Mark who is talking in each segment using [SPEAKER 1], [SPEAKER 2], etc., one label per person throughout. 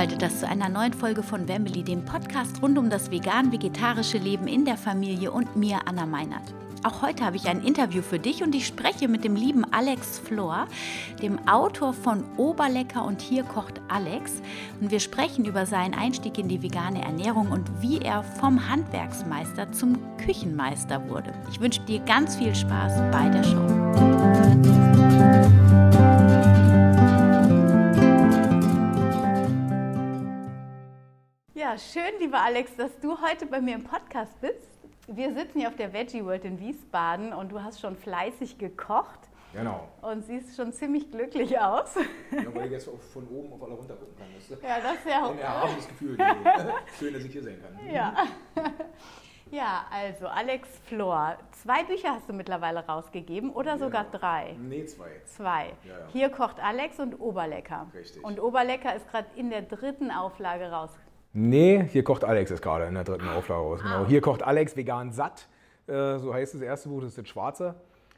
[SPEAKER 1] eingeschaltet hast zu einer neuen Folge von Wemily, dem Podcast rund um das vegan-vegetarische Leben in der Familie und mir, Anna Meinert. Auch heute habe ich ein Interview für dich und ich spreche mit dem lieben Alex Flor, dem Autor von Oberlecker und hier kocht Alex. Und wir sprechen über seinen Einstieg in die vegane Ernährung und wie er vom Handwerksmeister zum Küchenmeister wurde. Ich wünsche dir ganz viel Spaß bei der Show. Ja, schön, lieber Alex, dass du heute bei mir im Podcast bist. Wir sitzen hier auf der Veggie World in Wiesbaden und du hast schon fleißig gekocht.
[SPEAKER 2] Genau.
[SPEAKER 1] Und siehst schon ziemlich glücklich aus.
[SPEAKER 2] Ja, weil ich jetzt von oben auf alle runter gucken kann. Das
[SPEAKER 1] ja, das ist ja
[SPEAKER 2] ein erhabenes Gefühl. Schön, dass ich hier sein kann.
[SPEAKER 1] Ja. Ja, also Alex Flor, zwei Bücher hast du mittlerweile rausgegeben oder
[SPEAKER 2] Genau.
[SPEAKER 1] sogar drei?
[SPEAKER 2] Nee, zwei.
[SPEAKER 1] Zwei.
[SPEAKER 2] Ja, ja.
[SPEAKER 1] Hier kocht Alex und Oberlecker.
[SPEAKER 2] Richtig.
[SPEAKER 1] Und Oberlecker ist gerade in der dritten Auflage raus.
[SPEAKER 2] Nee, hier kocht Alex ist gerade in der dritten Auflage raus.
[SPEAKER 1] Ah.
[SPEAKER 2] Genau. Hier kocht Alex vegan satt. Äh, so heißt das erste Buch, das ist das schwarze.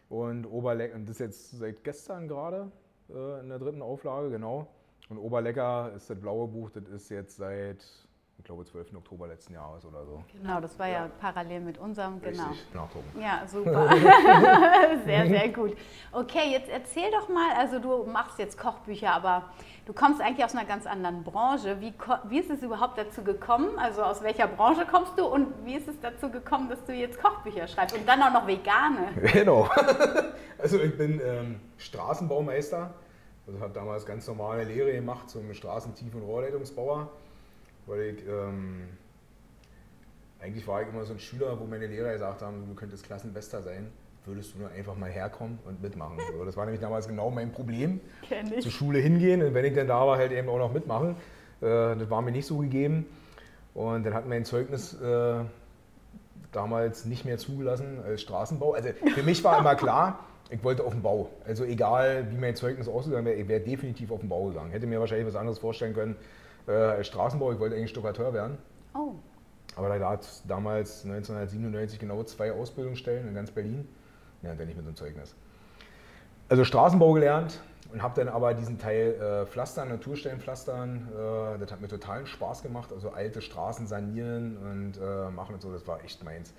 [SPEAKER 2] Und Oberlecker, und das ist jetzt seit gestern gerade äh, in der dritten Auflage, genau. Und Oberlecker ist das blaue Buch, das ist jetzt seit, ich glaube, 12. Oktober letzten Jahres oder so.
[SPEAKER 1] Genau, das war ja, parallel mit unserem, genau.
[SPEAKER 2] Richtig.
[SPEAKER 1] Ja, super. sehr, sehr gut. Okay, jetzt erzähl doch mal, also du machst jetzt Kochbücher, aber du kommst eigentlich aus einer ganz anderen Branche. Wie, wie ist es überhaupt dazu gekommen? Also aus welcher Branche kommst du und wie ist es dazu gekommen, dass du jetzt Kochbücher schreibst und dann auch noch vegane?
[SPEAKER 2] Genau. Also ich bin ähm, Straßenbaumeister. Also habe damals ganz normale Lehre gemacht zum Straßentief- und Rohrleitungsbauer. Weil ich, ähm, eigentlich war ich immer so ein Schüler, wo meine Lehrer gesagt haben, du könntest Klassenbester sein, würdest du nur einfach mal herkommen und mitmachen. So, das war nämlich damals genau mein Problem.
[SPEAKER 1] Kenn
[SPEAKER 2] Zur. Schule hingehen und wenn ich dann da war, halt eben auch noch mitmachen. Äh, das war mir nicht so gegeben. Und dann hat mein Zeugnis äh, damals nicht mehr zugelassen als Straßenbau. Also für mich war immer klar, ich wollte auf den Bau. Also egal, wie mein Zeugnis ausgegangen wäre, ich wäre definitiv auf den Bau gegangen. Hätte mir wahrscheinlich was anderes vorstellen können äh, als Straßenbau. Ich wollte eigentlich Stuckateur werden.
[SPEAKER 1] Oh,
[SPEAKER 2] Aber da gab es damals 1997 genau zwei Ausbildungsstellen in ganz Berlin. Ja, dann nicht mit so einem Zeugnis. Also Straßenbau gelernt und habe dann aber diesen Teil äh, Pflastern, Naturstellenpflastern, äh, das hat mir totalen Spaß gemacht. Also alte Straßen sanieren und äh, machen und so, das war echt meins.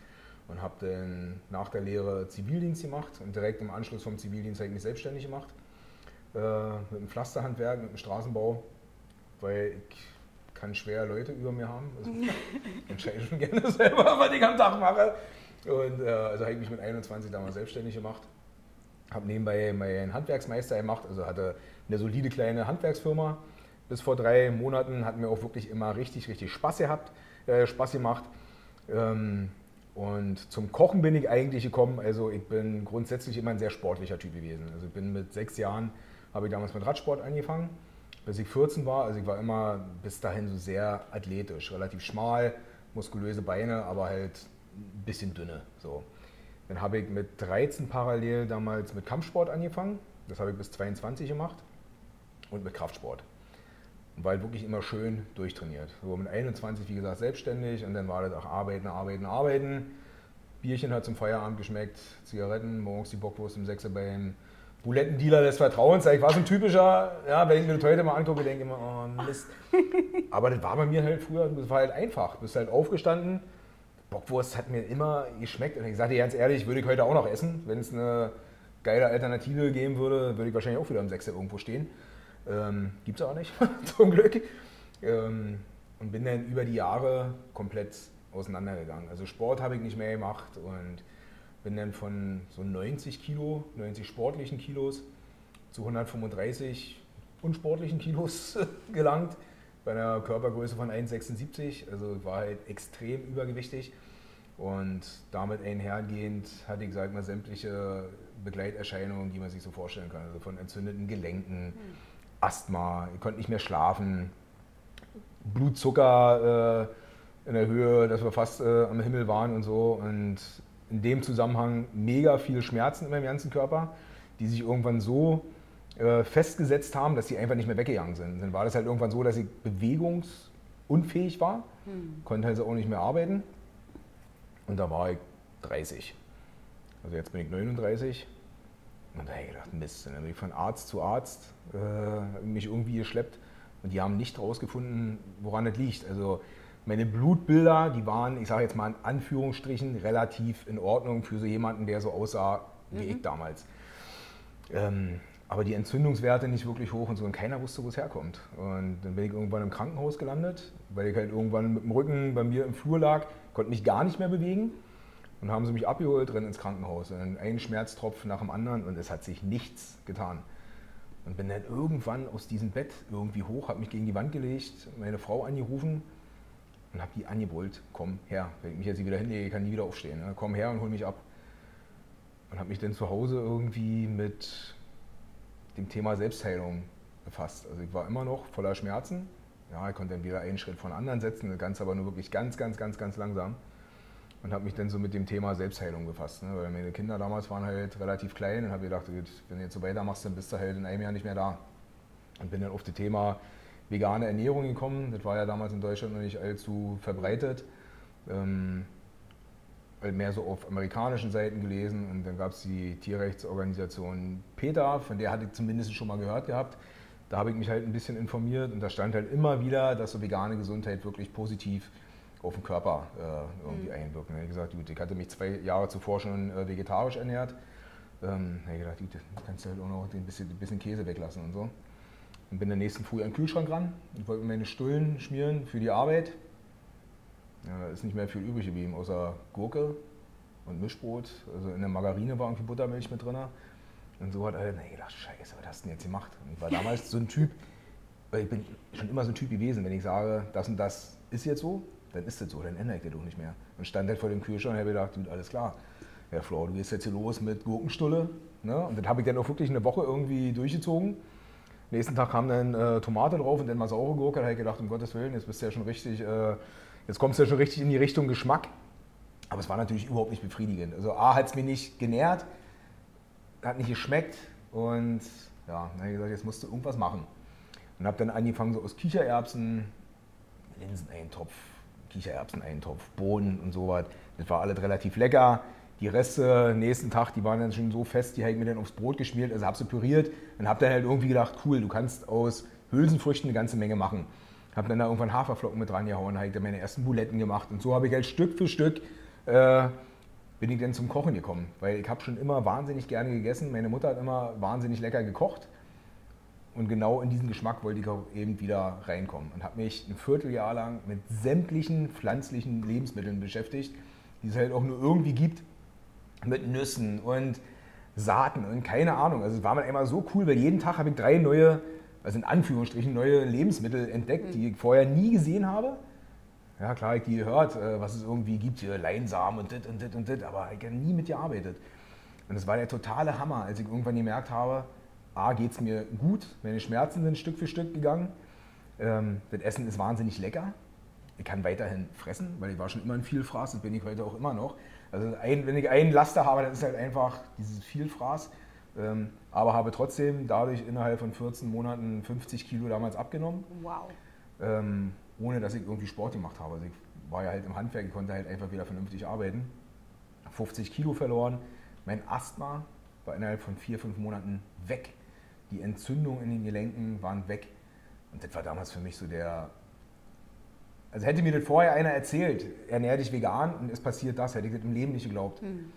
[SPEAKER 2] Und habe dann nach der Lehre Zivildienst gemacht und direkt im Anschluss vom Zivildienst habe ich mich selbstständig gemacht. Äh, mit dem Pflasterhandwerk, mit dem Straßenbau, weil ich kann schwer Leute über mir haben. Also, ich entscheide schon gerne selber, was ich am Tag mache. Und äh, also habe ich mich mit 21 damals selbstständig gemacht. Habe nebenbei meinen Handwerksmeister gemacht, also hatte eine solide kleine Handwerksfirma. Bis vor drei Monaten hat mir auch wirklich immer richtig, richtig Spaß gehabt, äh, Spaß gemacht. Ähm, und zum Kochen bin ich eigentlich gekommen. Also ich bin grundsätzlich immer ein sehr sportlicher Typ gewesen. Also ich bin mit sechs Jahren, habe ich damals mit Radsport angefangen, bis ich 14 war. Also ich war immer bis dahin so sehr athletisch, relativ schmal, muskulöse Beine, aber halt ein bisschen dünne. So. Dann habe ich mit 13 parallel damals mit Kampfsport angefangen. Das habe ich bis 22 gemacht. Und mit Kraftsport. Und war halt wirklich immer schön durchtrainiert. So mit 21, wie gesagt, selbstständig und dann war das auch arbeiten, arbeiten, arbeiten. Bierchen hat zum Feierabend geschmeckt, Zigaretten, morgens die Bockwurst im Sechser beim Bulettendealer des Vertrauens. Ich war so ein typischer, ja, wenn ich mir das heute mal angucke, denke ich immer, oh Mist. Aber das war bei mir halt früher, das war halt einfach. Du bist halt aufgestanden, Bockwurst hat mir immer geschmeckt und ich sagte ganz ehrlich, würde ich heute auch noch essen. Wenn es eine geile Alternative geben würde, würde ich wahrscheinlich auch wieder im Sechser irgendwo stehen. Ähm, Gibt es aber nicht, zum Glück. Ähm, und bin dann über die Jahre komplett auseinandergegangen. Also Sport habe ich nicht mehr gemacht und bin dann von so 90 Kilo, 90 sportlichen Kilos zu 135 unsportlichen Kilos gelangt. Bei einer Körpergröße von 1,76. Also war halt extrem übergewichtig. Und damit einhergehend hatte ich, sag mal, sämtliche Begleiterscheinungen, die man sich so vorstellen kann. Also von entzündeten Gelenken, Asthma, ich konnte nicht mehr schlafen, Blutzucker äh, in der Höhe, dass wir fast äh, am Himmel waren und so. Und in dem Zusammenhang mega viele Schmerzen in meinem ganzen Körper, die sich irgendwann so äh, festgesetzt haben, dass sie einfach nicht mehr weggegangen sind. Dann war das halt irgendwann so, dass ich bewegungsunfähig war, konnte also auch nicht mehr arbeiten. Und da war ich 30. Also jetzt bin ich 39. Und da habe ich gedacht, Mist. Dann bin ich von Arzt zu Arzt, äh, mich irgendwie geschleppt. Und die haben nicht herausgefunden, woran das liegt. Also meine Blutbilder, die waren, ich sage jetzt mal in Anführungsstrichen, relativ in Ordnung für so jemanden, der so aussah wie mhm. ich damals. Ähm, aber die Entzündungswerte nicht wirklich hoch und so und keiner wusste, wo es herkommt. Und dann bin ich irgendwann im Krankenhaus gelandet, weil ich halt irgendwann mit dem Rücken bei mir im Flur lag, konnte mich gar nicht mehr bewegen. Und haben sie mich abgeholt drin ins Krankenhaus. Und ein Schmerztropf nach dem anderen und es hat sich nichts getan. Und bin dann irgendwann aus diesem Bett irgendwie hoch, habe mich gegen die Wand gelegt, meine Frau angerufen und habe die angebrüllt, komm her. Wenn ich mich jetzt wieder hinlege, kann nie wieder aufstehen. Ne? Komm her und hol mich ab. Und habe mich dann zu Hause irgendwie mit dem Thema Selbstheilung befasst. Also ich war immer noch voller Schmerzen. Ja, ich konnte dann wieder einen Schritt von anderen setzen, das Ganze aber nur wirklich ganz, ganz, ganz, ganz langsam und habe mich dann so mit dem Thema Selbstheilung befasst. Ne? Weil meine Kinder damals waren halt relativ klein und habe gedacht, wenn du jetzt so weitermachst, dann bist du halt in einem Jahr nicht mehr da. Und bin dann auf das Thema vegane Ernährung gekommen. Das war ja damals in Deutschland noch nicht allzu verbreitet. Ähm, mehr so auf amerikanischen Seiten gelesen und dann gab es die Tierrechtsorganisation PETA, von der hatte ich zumindest schon mal gehört gehabt. Da habe ich mich halt ein bisschen informiert und da stand halt immer wieder, dass so vegane Gesundheit wirklich positiv auf den Körper äh, irgendwie mhm. einwirken. Ich gesagt, gut, ich hatte mich zwei Jahre zuvor schon äh, vegetarisch ernährt. Ähm, ich gedacht, gut, kannst du halt auch noch ein bisschen, ein bisschen Käse weglassen und so. Und bin dann nächsten Früh an den Kühlschrank ran und wollte meine Stullen schmieren für die Arbeit. Ja, ist nicht mehr viel übrig geblieben, außer Gurke und Mischbrot. Also in der Margarine war irgendwie Buttermilch mit drin. Und so hat er gedacht, scheiße, was hast du denn jetzt gemacht? Und ich war damals so ein Typ, ich bin schon immer so ein Typ gewesen, wenn ich sage, das und das ist jetzt so, dann ist das so, dann ändere ich das doch nicht mehr. Und stand halt vor dem Kühlschrank und habe gedacht, gut, alles klar. Herr Flo, du gehst jetzt hier los mit Gurkenstulle. Ne? Und das habe ich dann auch wirklich eine Woche irgendwie durchgezogen. Nächsten Tag kam dann äh, Tomate drauf und dann mal saure Gurke. Da habe ich gedacht, um Gottes Willen, jetzt bist du ja schon richtig, äh, jetzt kommst du ja schon richtig in die Richtung Geschmack. Aber es war natürlich überhaupt nicht befriedigend. Also A hat es mir nicht genährt, hat nicht geschmeckt und ja, dann habe ich gesagt, jetzt musst du irgendwas machen. Und habe dann angefangen so aus Kichererbsen, Linseneintopf, Kichererbseneintopf, Bohnen und so was. Das war alles relativ lecker. Die Reste nächsten Tag, die waren dann schon so fest, die habe ich mir dann aufs Brot geschmiert, also habe sie püriert und habe dann halt irgendwie gedacht, cool, du kannst aus Hülsenfrüchten eine ganze Menge machen. Habe dann da irgendwann Haferflocken mit dran gehauen, habe dann meine ersten Buletten gemacht und so habe ich halt Stück für Stück äh, bin ich dann zum Kochen gekommen, weil ich habe schon immer wahnsinnig gerne gegessen. Meine Mutter hat immer wahnsinnig lecker gekocht und genau in diesen Geschmack wollte ich auch eben wieder reinkommen und habe mich ein Vierteljahr lang mit sämtlichen pflanzlichen Lebensmitteln beschäftigt, die es halt auch nur irgendwie gibt, mit Nüssen und Saaten und keine Ahnung. Also es war mir einmal so cool, weil jeden Tag habe ich drei neue, also in Anführungsstrichen neue Lebensmittel entdeckt, die ich vorher nie gesehen habe. Ja, klar, ich die gehört, äh, was es irgendwie gibt, hier Leinsamen und dit und dit und dit, aber ich habe nie mitgearbeitet. Und es war der totale Hammer, als ich irgendwann gemerkt habe, A, geht es mir gut, meine Schmerzen sind Stück für Stück gegangen. Ähm, das Essen ist wahnsinnig lecker. Ich kann weiterhin fressen, weil ich war schon immer ein Vielfraß, das bin ich heute auch immer noch. Also ein, wenn ich einen Laster habe, dann ist halt einfach dieses Vielfraß. Ähm, aber habe trotzdem dadurch innerhalb von 14 Monaten 50 Kilo damals abgenommen.
[SPEAKER 1] Wow.
[SPEAKER 2] Ähm, ohne dass ich irgendwie Sport gemacht habe. Also ich war ja halt im Handwerk, ich konnte halt einfach wieder vernünftig arbeiten. 50 Kilo verloren. Mein Asthma war innerhalb von vier, fünf Monaten weg die Entzündungen in den Gelenken waren weg. Und das war damals für mich so der. Also hätte mir das vorher einer erzählt, ernähr dich vegan und es passiert das, hätte ich das im Leben nicht geglaubt. Mhm.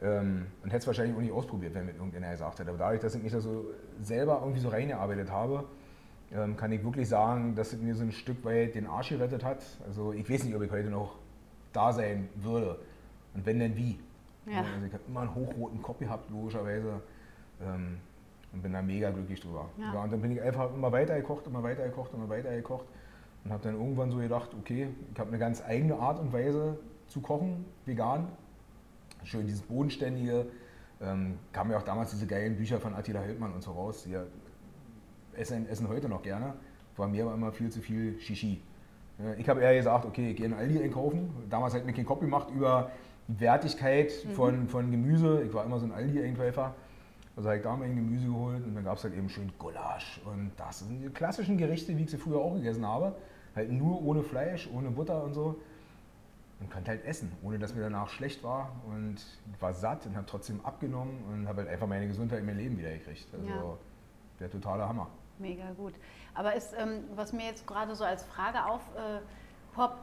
[SPEAKER 2] Ähm, und hätte es wahrscheinlich auch nicht ausprobiert, wenn mir irgendeiner gesagt hätte. Aber dadurch, dass ich mich da so selber irgendwie so reingearbeitet habe, ähm, kann ich wirklich sagen, dass es mir so ein Stück weit den Arsch gerettet hat. Also ich weiß nicht, ob ich heute noch da sein würde. Und wenn denn wie. Ja. Also ich habe immer einen hochroten Kopf gehabt, logischerweise. Ähm, und bin da mega glücklich drüber. Ja. ja. und dann bin ich einfach immer weiter gekocht, immer weiter gekocht, immer weiter gekocht und habe dann irgendwann so gedacht, okay, ich habe eine ganz eigene Art und Weise zu kochen, vegan. Schön dieses bodenständige. Ähm, kamen ja auch damals diese geilen Bücher von Attila Hildmann und so raus. Die essen, essen heute noch gerne. War mir aber immer viel zu viel Shishi. Ich habe eher gesagt, okay, ich gehe in Aldi einkaufen. Damals hat mir keinen Kopf gemacht über die Wertigkeit mhm. von, von Gemüse. Ich war immer so ein Aldi-Einkäufer. Also habe ich da mein Gemüse geholt und dann gab es halt eben schön Gulasch und das sind die klassischen Gerichte, wie ich sie früher auch gegessen habe. Halt nur ohne Fleisch, ohne Butter und so. Und konnte halt essen, ohne dass mir danach schlecht war. Und war satt und habe trotzdem abgenommen und habe halt einfach meine Gesundheit in mein Leben wiedergekriegt. Also ja. der totale Hammer.
[SPEAKER 1] Mega gut. Aber ist, ähm, was mir jetzt gerade so als Frage aufpoppt, äh,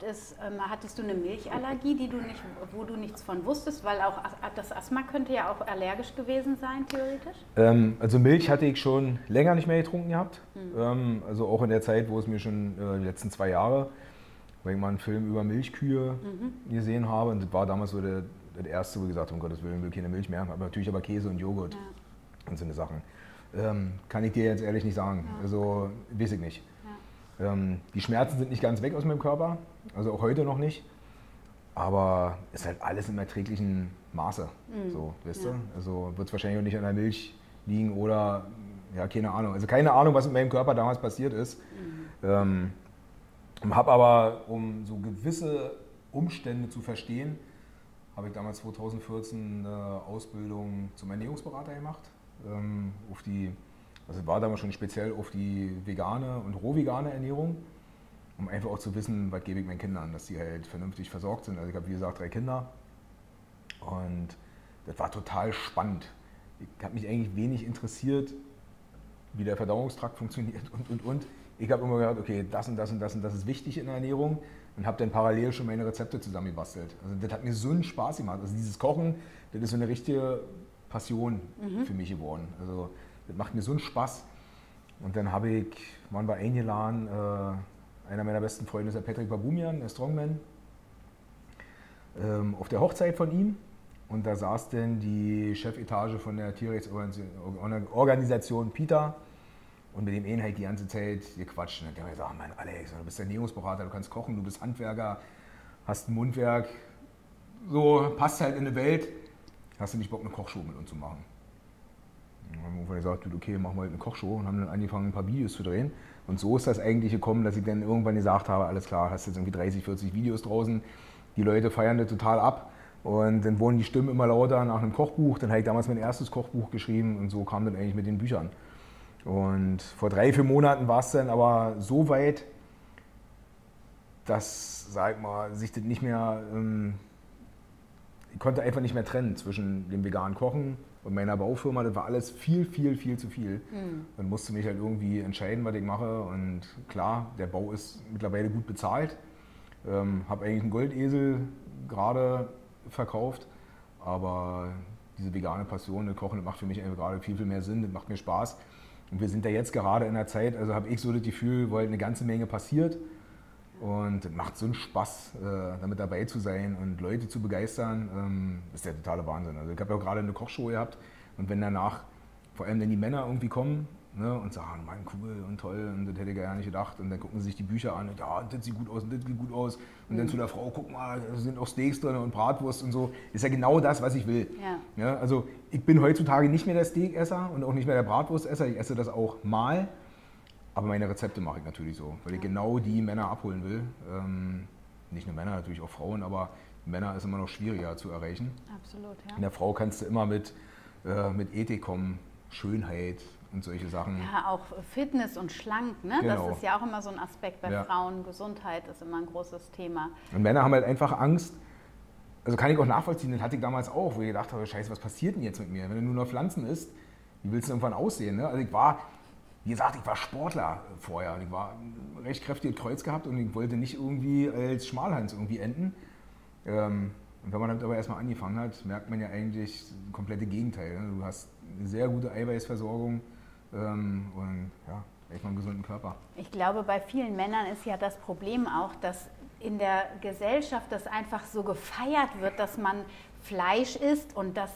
[SPEAKER 1] ist, ähm, hattest du eine Milchallergie, die du nicht, wo du nichts von wusstest? Weil auch das Asthma könnte ja auch allergisch gewesen sein, theoretisch?
[SPEAKER 2] Ähm, also Milch hatte ich schon länger nicht mehr getrunken gehabt. Mhm. also auch in der Zeit, wo es mir schon äh, die letzten zwei Jahre, weil ich mal einen Film über Milchkühe mhm. gesehen habe. Und das war damals so der, der erste, wo ich gesagt habe, um Gottes Willen, will keine Milch mehr. Aber natürlich aber Käse und Joghurt ja. und so eine Sachen. Ähm, kann ich dir jetzt ehrlich nicht sagen. Ja. Also weiß ich nicht. Ähm, die Schmerzen sind nicht ganz weg aus meinem Körper, also auch heute noch nicht. Aber es ist halt alles im erträglichen Maße. Mhm. So, weißt ja. du? Also wird es wahrscheinlich auch nicht an der Milch liegen oder ja, keine Ahnung. Also keine Ahnung, was in meinem Körper damals passiert ist. Mhm. Ähm, habe aber, um so gewisse Umstände zu verstehen, habe ich damals 2014 eine Ausbildung zum Ernährungsberater gemacht ähm, auf die, also war damals schon speziell auf die vegane und rohvegane Ernährung, um einfach auch zu wissen, was gebe ich meinen Kindern, dass sie halt vernünftig versorgt sind. Also ich habe wie gesagt drei Kinder und das war total spannend. Ich habe mich eigentlich wenig interessiert, wie der Verdauungstrakt funktioniert und und und. Ich habe immer gehört, okay, das und das und das und das ist wichtig in der Ernährung und habe dann parallel schon meine Rezepte zusammengebastelt. Also das hat mir so einen Spaß gemacht. Also dieses Kochen, das ist so eine richtige Passion mhm. für mich geworden. Also das macht mir so einen Spaß. Und dann habe ich, waren wir eingeladen, äh, einer meiner besten Freunde ist der Patrick Babumian, der Strongman, ähm, auf der Hochzeit von ihm. Und da saß dann die Chefetage von der Tierrechtsorganisation PITA und mit dem einen halt die ganze Zeit gequatscht. Und habe ich gesagt, Mann, Alex, du bist Ernährungsberater, du kannst kochen, du bist Handwerker, hast ein Mundwerk, so passt halt in eine Welt hast du nicht Bock, eine Kochshow mit uns zu machen? Und haben wir gesagt, okay, machen wir halt eine Kochshow und haben dann angefangen, ein paar Videos zu drehen. Und so ist das eigentlich gekommen, dass ich dann irgendwann gesagt habe, alles klar, hast jetzt irgendwie 30, 40 Videos draußen, die Leute feiern das total ab. Und dann wurden die Stimmen immer lauter nach einem Kochbuch. Dann habe ich damals mein erstes Kochbuch geschrieben und so kam dann eigentlich mit den Büchern. Und vor drei, vier Monaten war es dann aber so weit, dass, sag mal, sich das nicht mehr ähm, ich konnte einfach nicht mehr trennen zwischen dem veganen Kochen und meiner Baufirma. Das war alles viel, viel, viel zu viel. Mhm. Dann musste mich halt irgendwie entscheiden, was ich mache. Und klar, der Bau ist mittlerweile gut bezahlt. Ähm, habe eigentlich einen Goldesel gerade verkauft. Aber diese vegane Passion, das Kochen, das macht für mich gerade viel, viel mehr Sinn. Das macht mir Spaß. Und wir sind da jetzt gerade in der Zeit, also habe ich so das Gefühl, weil eine ganze Menge passiert. Und es macht so einen Spaß, äh, damit dabei zu sein und Leute zu begeistern. Ähm, das ist der totale Wahnsinn. Also ich habe ja auch gerade eine Kochshow gehabt und wenn danach vor allem dann die Männer irgendwie kommen ne, und sagen, mein cool und toll und das hätte ich gar nicht gedacht und dann gucken sie sich die Bücher an und ja, das sieht gut aus und das sieht gut aus und mhm. dann zu der Frau, guck mal, da sind auch Steaks drin und Bratwurst und so. Ist ja genau das, was ich will. Ja. ja also ich bin heutzutage nicht mehr der Steakesser und auch nicht mehr der Bratwurstesser. Ich esse das auch mal. Aber meine Rezepte mache ich natürlich so, weil ich genau die Männer abholen will. Ähm, nicht nur Männer, natürlich auch Frauen, aber Männer ist immer noch schwieriger zu erreichen.
[SPEAKER 1] Absolut, ja.
[SPEAKER 2] In der Frau kannst du immer mit, äh, mit Ethik kommen, Schönheit und solche Sachen.
[SPEAKER 1] Ja, auch Fitness und schlank, ne? Genau. Das ist ja auch immer so ein Aspekt bei ja. Frauen. Gesundheit ist immer ein großes Thema.
[SPEAKER 2] Und Männer haben halt einfach Angst. Also kann ich auch nachvollziehen, das hatte ich damals auch, wo ich gedacht habe, scheiße, was passiert denn jetzt mit mir? Wenn du nur noch Pflanzen isst, wie willst du irgendwann aussehen? Ne? Also ich war, wie gesagt, ich war Sportler vorher. Ich war recht kräftig Kreuz gehabt und ich wollte nicht irgendwie als Schmalhans irgendwie enden. Ähm, und wenn man damit aber erstmal angefangen hat, merkt man ja eigentlich das komplette Gegenteil. Ne? Du hast eine sehr gute Eiweißversorgung ähm, und ja, echt mal einen gesunden Körper.
[SPEAKER 1] Ich glaube, bei vielen Männern ist ja das Problem auch, dass in der Gesellschaft das einfach so gefeiert wird, dass man Fleisch isst und dass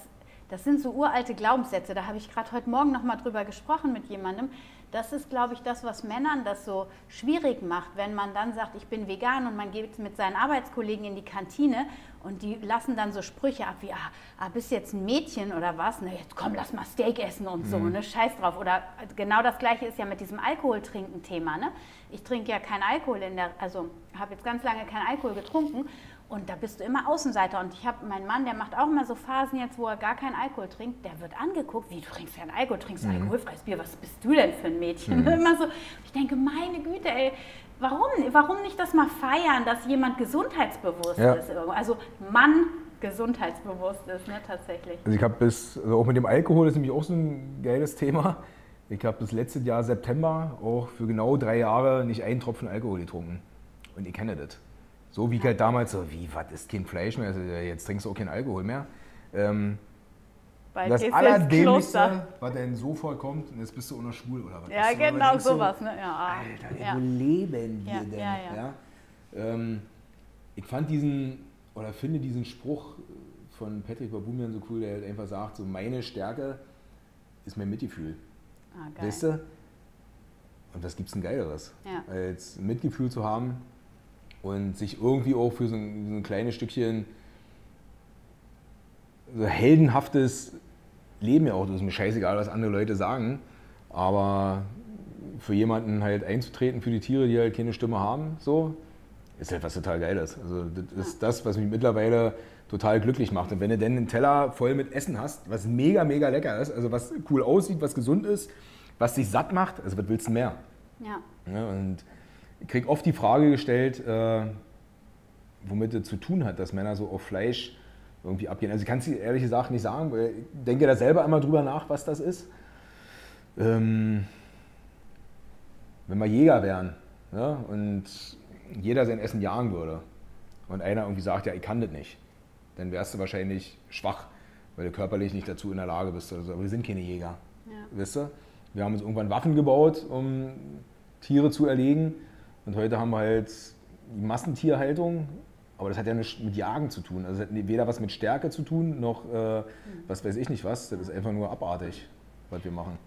[SPEAKER 1] das sind so uralte Glaubenssätze. Da habe ich gerade heute Morgen noch mal drüber gesprochen mit jemandem. Das ist, glaube ich, das, was Männern das so schwierig macht, wenn man dann sagt, ich bin vegan und man geht mit seinen Arbeitskollegen in die Kantine und die lassen dann so Sprüche ab wie, ah, ah bist jetzt ein Mädchen oder was? Ne, jetzt komm, lass mal Steak essen und so, mhm. ne, scheiß drauf. Oder genau das Gleiche ist ja mit diesem Alkoholtrinken-Thema, ne? Ich trinke ja keinen Alkohol in der, also habe jetzt ganz lange keinen Alkohol getrunken und da bist du immer Außenseiter. Und ich habe meinen Mann, der macht auch immer so Phasen jetzt, wo er gar keinen Alkohol trinkt. Der wird angeguckt, wie du trinkst keinen Alkohol, trinkst mhm. alkoholfreies Bier. Was bist du denn für ein Mädchen? Mhm. Immer so. Ich denke, meine Güte, ey, warum, warum nicht das mal feiern, dass jemand gesundheitsbewusst ja. ist? Also Mann gesundheitsbewusst ist, ne, tatsächlich.
[SPEAKER 2] Also ich habe bis, also auch mit dem Alkohol ist nämlich auch so ein geiles Thema. Ich habe das letzte Jahr September auch für genau drei Jahre nicht einen Tropfen Alkohol getrunken. Und ich kenne das. So wie ich halt damals so, wie, was ist kein Fleisch mehr? Also jetzt trinkst du auch keinen Alkohol mehr. Ähm,
[SPEAKER 1] Bei
[SPEAKER 2] das Allerdämlichste, was dann so vorkommt, und jetzt bist du auch noch schwul oder was?
[SPEAKER 1] Ja,
[SPEAKER 2] aber
[SPEAKER 1] genau
[SPEAKER 2] du,
[SPEAKER 1] sowas. Ne? Ja, ah,
[SPEAKER 2] Alter,
[SPEAKER 1] ja.
[SPEAKER 2] wo leben wir
[SPEAKER 1] Ja,
[SPEAKER 2] denn?
[SPEAKER 1] ja.
[SPEAKER 2] Ähm, ich fand diesen, oder finde diesen Spruch von Patrick Babumian so cool, der halt einfach sagt, so meine Stärke ist mein Mitgefühl.
[SPEAKER 1] Ah, geil.
[SPEAKER 2] Weißt du? Und was gibt's denn Geileres? Als Mitgefühl zu haben und sich irgendwie auch für so ein, so ein kleines Stückchen so heldenhaftes Leben ja auch, das ist mir scheißegal, was andere Leute sagen, aber für jemanden halt einzutreten, für die Tiere, die halt keine Stimme haben, so, ist halt was total Geiles. Also das ist das, was mich mittlerweile total glücklich macht. Und wenn du dann einen Teller voll mit Essen hast, was mega, mega lecker ist, also was cool aussieht, was gesund ist, was dich satt macht, also was willst du mehr?
[SPEAKER 1] Ja.
[SPEAKER 2] Ja, und ich kriege oft die Frage gestellt, äh, womit es zu tun hat, dass Männer so auf Fleisch irgendwie abgehen. Also ich kann es dir ehrlich gesagt nicht sagen, weil ich denke da selber einmal drüber nach, was das ist. Ähm, wenn wir Jäger wären ja, und jeder sein Essen jagen würde und einer irgendwie sagt, ja, ich kann das nicht, dann wärst du wahrscheinlich schwach, weil du körperlich nicht dazu in der Lage bist oder so. Aber wir sind keine Jäger.
[SPEAKER 1] Ja.
[SPEAKER 2] Weißt du? Wir haben uns irgendwann Waffen gebaut, um Tiere zu erlegen. Und heute haben wir halt die Massentierhaltung. Aber das hat ja nichts mit Jagen zu tun. Also es hat weder was mit Stärke zu tun, noch äh, was weiß ich nicht was. Das ist einfach nur abartig, was wir machen.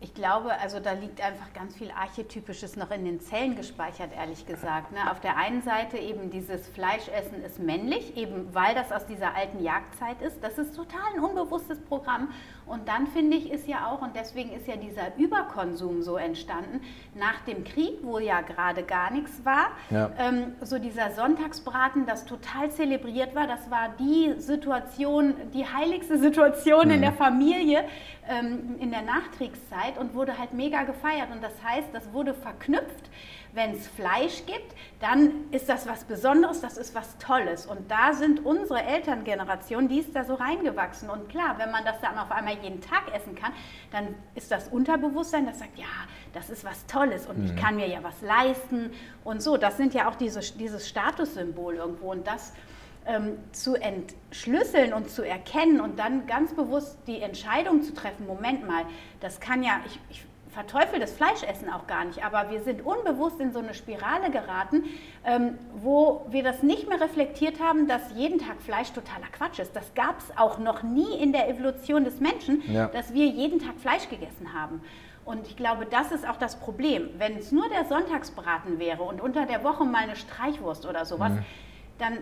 [SPEAKER 1] Ich glaube, also da liegt einfach ganz viel Archetypisches noch in den Zellen gespeichert, ehrlich gesagt. Ne? Auf der einen Seite eben dieses Fleischessen ist männlich, eben weil das aus dieser alten Jagdzeit ist. Das ist total ein unbewusstes Programm. Und dann finde ich, ist ja auch, und deswegen ist ja dieser Überkonsum so entstanden, nach dem Krieg, wo ja gerade gar nichts war,
[SPEAKER 2] Ja.
[SPEAKER 1] ähm, so dieser Sonntagsbraten, das total zelebriert war, das war die Situation, die heiligste Situation in der Familie ähm, in der Nachkriegszeit und wurde halt mega gefeiert. Und das heißt, das wurde verknüpft. Wenn es Fleisch gibt, dann ist das was Besonderes, das ist was Tolles. Und da sind unsere Elterngeneration, die ist da so reingewachsen. Und klar, wenn man das dann auf einmal jeden Tag essen kann, dann ist das Unterbewusstsein, das sagt, ja, das ist was Tolles und ich kann mir ja was leisten und so. Das sind ja auch diese, dieses Statussymbol irgendwo. Und das ähm, zu entschlüsseln und zu erkennen und dann ganz bewusst die Entscheidung zu treffen, Moment mal, das kann ja, ich, ich verteufel das Fleischessen auch gar nicht, aber wir sind unbewusst in so eine Spirale geraten, ähm, wo wir das nicht mehr reflektiert haben, dass jeden Tag Fleisch totaler Quatsch ist. Das gab es auch noch nie in der Evolution des Menschen,
[SPEAKER 2] Ja.
[SPEAKER 1] dass wir jeden Tag Fleisch gegessen haben. Und ich glaube, das ist auch das Problem. Wenn es nur der Sonntagsbraten wäre und unter der Woche mal eine Streichwurst oder sowas, dann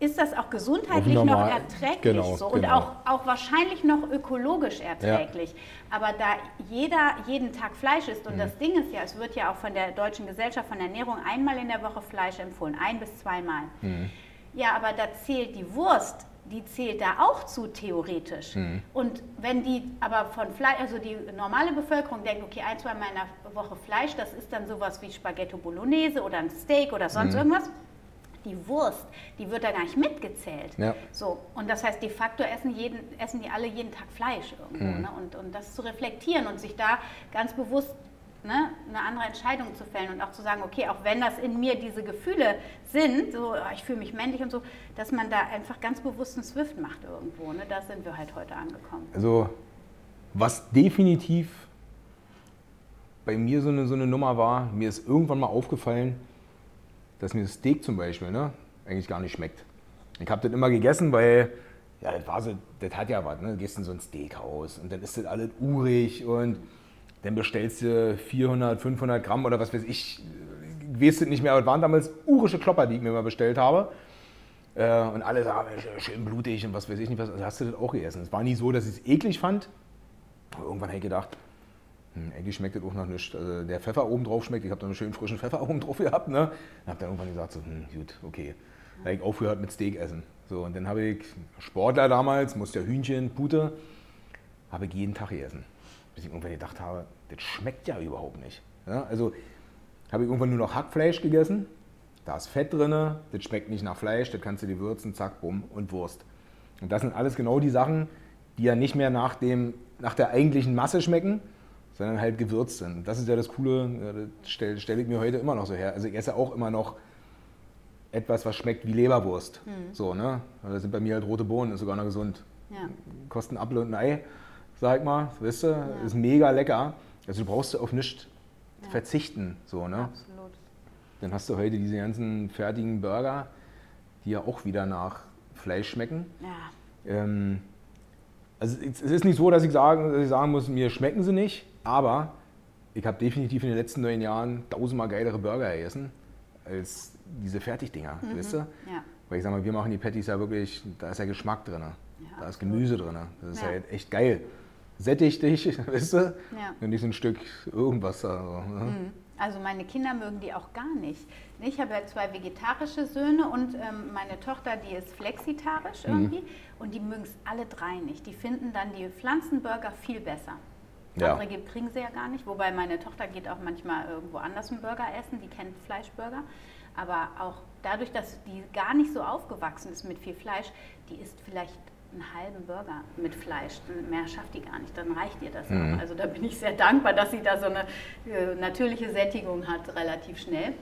[SPEAKER 1] ist das auch gesundheitlich
[SPEAKER 2] Auch
[SPEAKER 1] noch
[SPEAKER 2] normal.
[SPEAKER 1] erträglich
[SPEAKER 2] Genau,
[SPEAKER 1] so und
[SPEAKER 2] genau.
[SPEAKER 1] auch, auch wahrscheinlich noch ökologisch erträglich. Aber da jeder jeden Tag Fleisch isst und das Ding ist ja, es wird ja auch von der Deutschen Gesellschaft von Ernährung einmal in der Woche Fleisch empfohlen, ein bis zweimal. Ja, aber da zählt die Wurst, die zählt da auch zu theoretisch. Und wenn die aber von Fleisch, also die normale Bevölkerung denkt, okay, ein, zwei Mal in der Woche Fleisch, das ist dann sowas wie Spaghetto Bolognese oder ein Steak oder sonst irgendwas. Die Wurst, die wird da gar nicht mitgezählt.
[SPEAKER 2] Ja.
[SPEAKER 1] So, und das heißt, de facto essen, jeden, essen die alle jeden Tag Fleisch irgendwo. Ne? Und, und das zu reflektieren und sich da ganz bewusst ne, eine andere Entscheidung zu fällen und auch zu sagen, okay, auch wenn das in mir diese Gefühle sind, so ah, ich fühle mich männlich und so, dass man da einfach ganz bewusst einen Swift macht irgendwo. Ne? Da sind wir halt heute angekommen.
[SPEAKER 2] Also, was definitiv bei mir so eine, so eine Nummer war, mir ist irgendwann mal aufgefallen, dass mir das Steak zum Beispiel ne, eigentlich gar nicht schmeckt. Ich habe das immer gegessen, weil, ja, das, war so, das hat ja was. Ne? Du gehst in so ein Steakhaus und dann ist das alles urig und dann bestellst du 400, 500 Gramm oder was weiß ich, ich weiß es nicht mehr, aber das waren damals urische Klopper, die ich mir mal bestellt habe. Äh, und alle sagen, schön blutig und was weiß ich nicht was. Also hast du das auch gegessen. Es war nie so, dass ich es eklig fand. Aber irgendwann habe ich gedacht, hm, eigentlich schmeckt das auch noch nicht. Also der Pfeffer oben drauf schmeckt. Ich habe dann einen schönen frischen Pfeffer oben drauf gehabt. Ne? Und habe dann irgendwann gesagt, so, hm, gut, okay. Dann habe ich aufgehört mit Steak essen. So, und dann habe ich Sportler damals, musste ja Hühnchen, Pute, habe ich jeden Tag gegessen. Bis ich irgendwann gedacht habe, das schmeckt ja überhaupt nicht. Ja? Also habe ich irgendwann nur noch Hackfleisch gegessen. Da ist Fett drin, das schmeckt nicht nach Fleisch, das kannst du dir würzen, zack, bumm und Wurst. Und das sind alles genau die Sachen, die ja nicht mehr nach, dem, nach der eigentlichen Masse schmecken, sondern halt gewürzt sind. Das ist ja das Coole, das stelle stell ich mir heute immer noch so her. Also ich esse auch immer noch etwas, was schmeckt wie Leberwurst. Mhm. So, ne? Das sind bei mir halt rote Bohnen, ist sogar noch gesund. Ja. Kosten Apfel und ein Ei, sag ich mal. Weißt du, ja. ist mega lecker. Also du brauchst auf nichts ja. verzichten. So, ne? Absolut. Dann hast du heute diese ganzen fertigen Burger, die ja auch wieder nach Fleisch schmecken. Ja. Ähm, also es ist nicht so, dass ich, sagen, dass ich sagen muss, mir schmecken sie nicht, aber ich habe definitiv in den letzten neun Jahren tausendmal geilere Burger gegessen als diese Fertigdinger, mhm. weißt du? Ja. Weil ich sage mal, wir machen die Patties ja wirklich, da ist ja Geschmack drin, ja, da ist Gemüse drin, das ist ja. halt echt geil. Sättigt dich, weißt du? Ja. Und nicht so ein Stück irgendwas da. So,
[SPEAKER 1] ne? mhm. Also meine Kinder mögen die auch gar nicht. Ich habe ja zwei vegetarische Söhne und ähm, meine Tochter, die ist flexitarisch mhm. irgendwie und die mögen es alle drei nicht. Die finden dann die Pflanzenburger viel besser. Ja. Andere kriegen sie ja gar nicht, wobei meine Tochter geht auch manchmal irgendwo anders einen Burger essen, die kennt Fleischburger. Aber auch dadurch, dass die gar nicht so aufgewachsen ist mit viel Fleisch, die isst vielleicht einen halben Burger mit Fleisch. Mehr schafft die gar nicht, dann reicht ihr das mhm. auch. Also da bin ich sehr dankbar, dass sie da so eine äh, natürliche Sättigung hat, relativ schnell.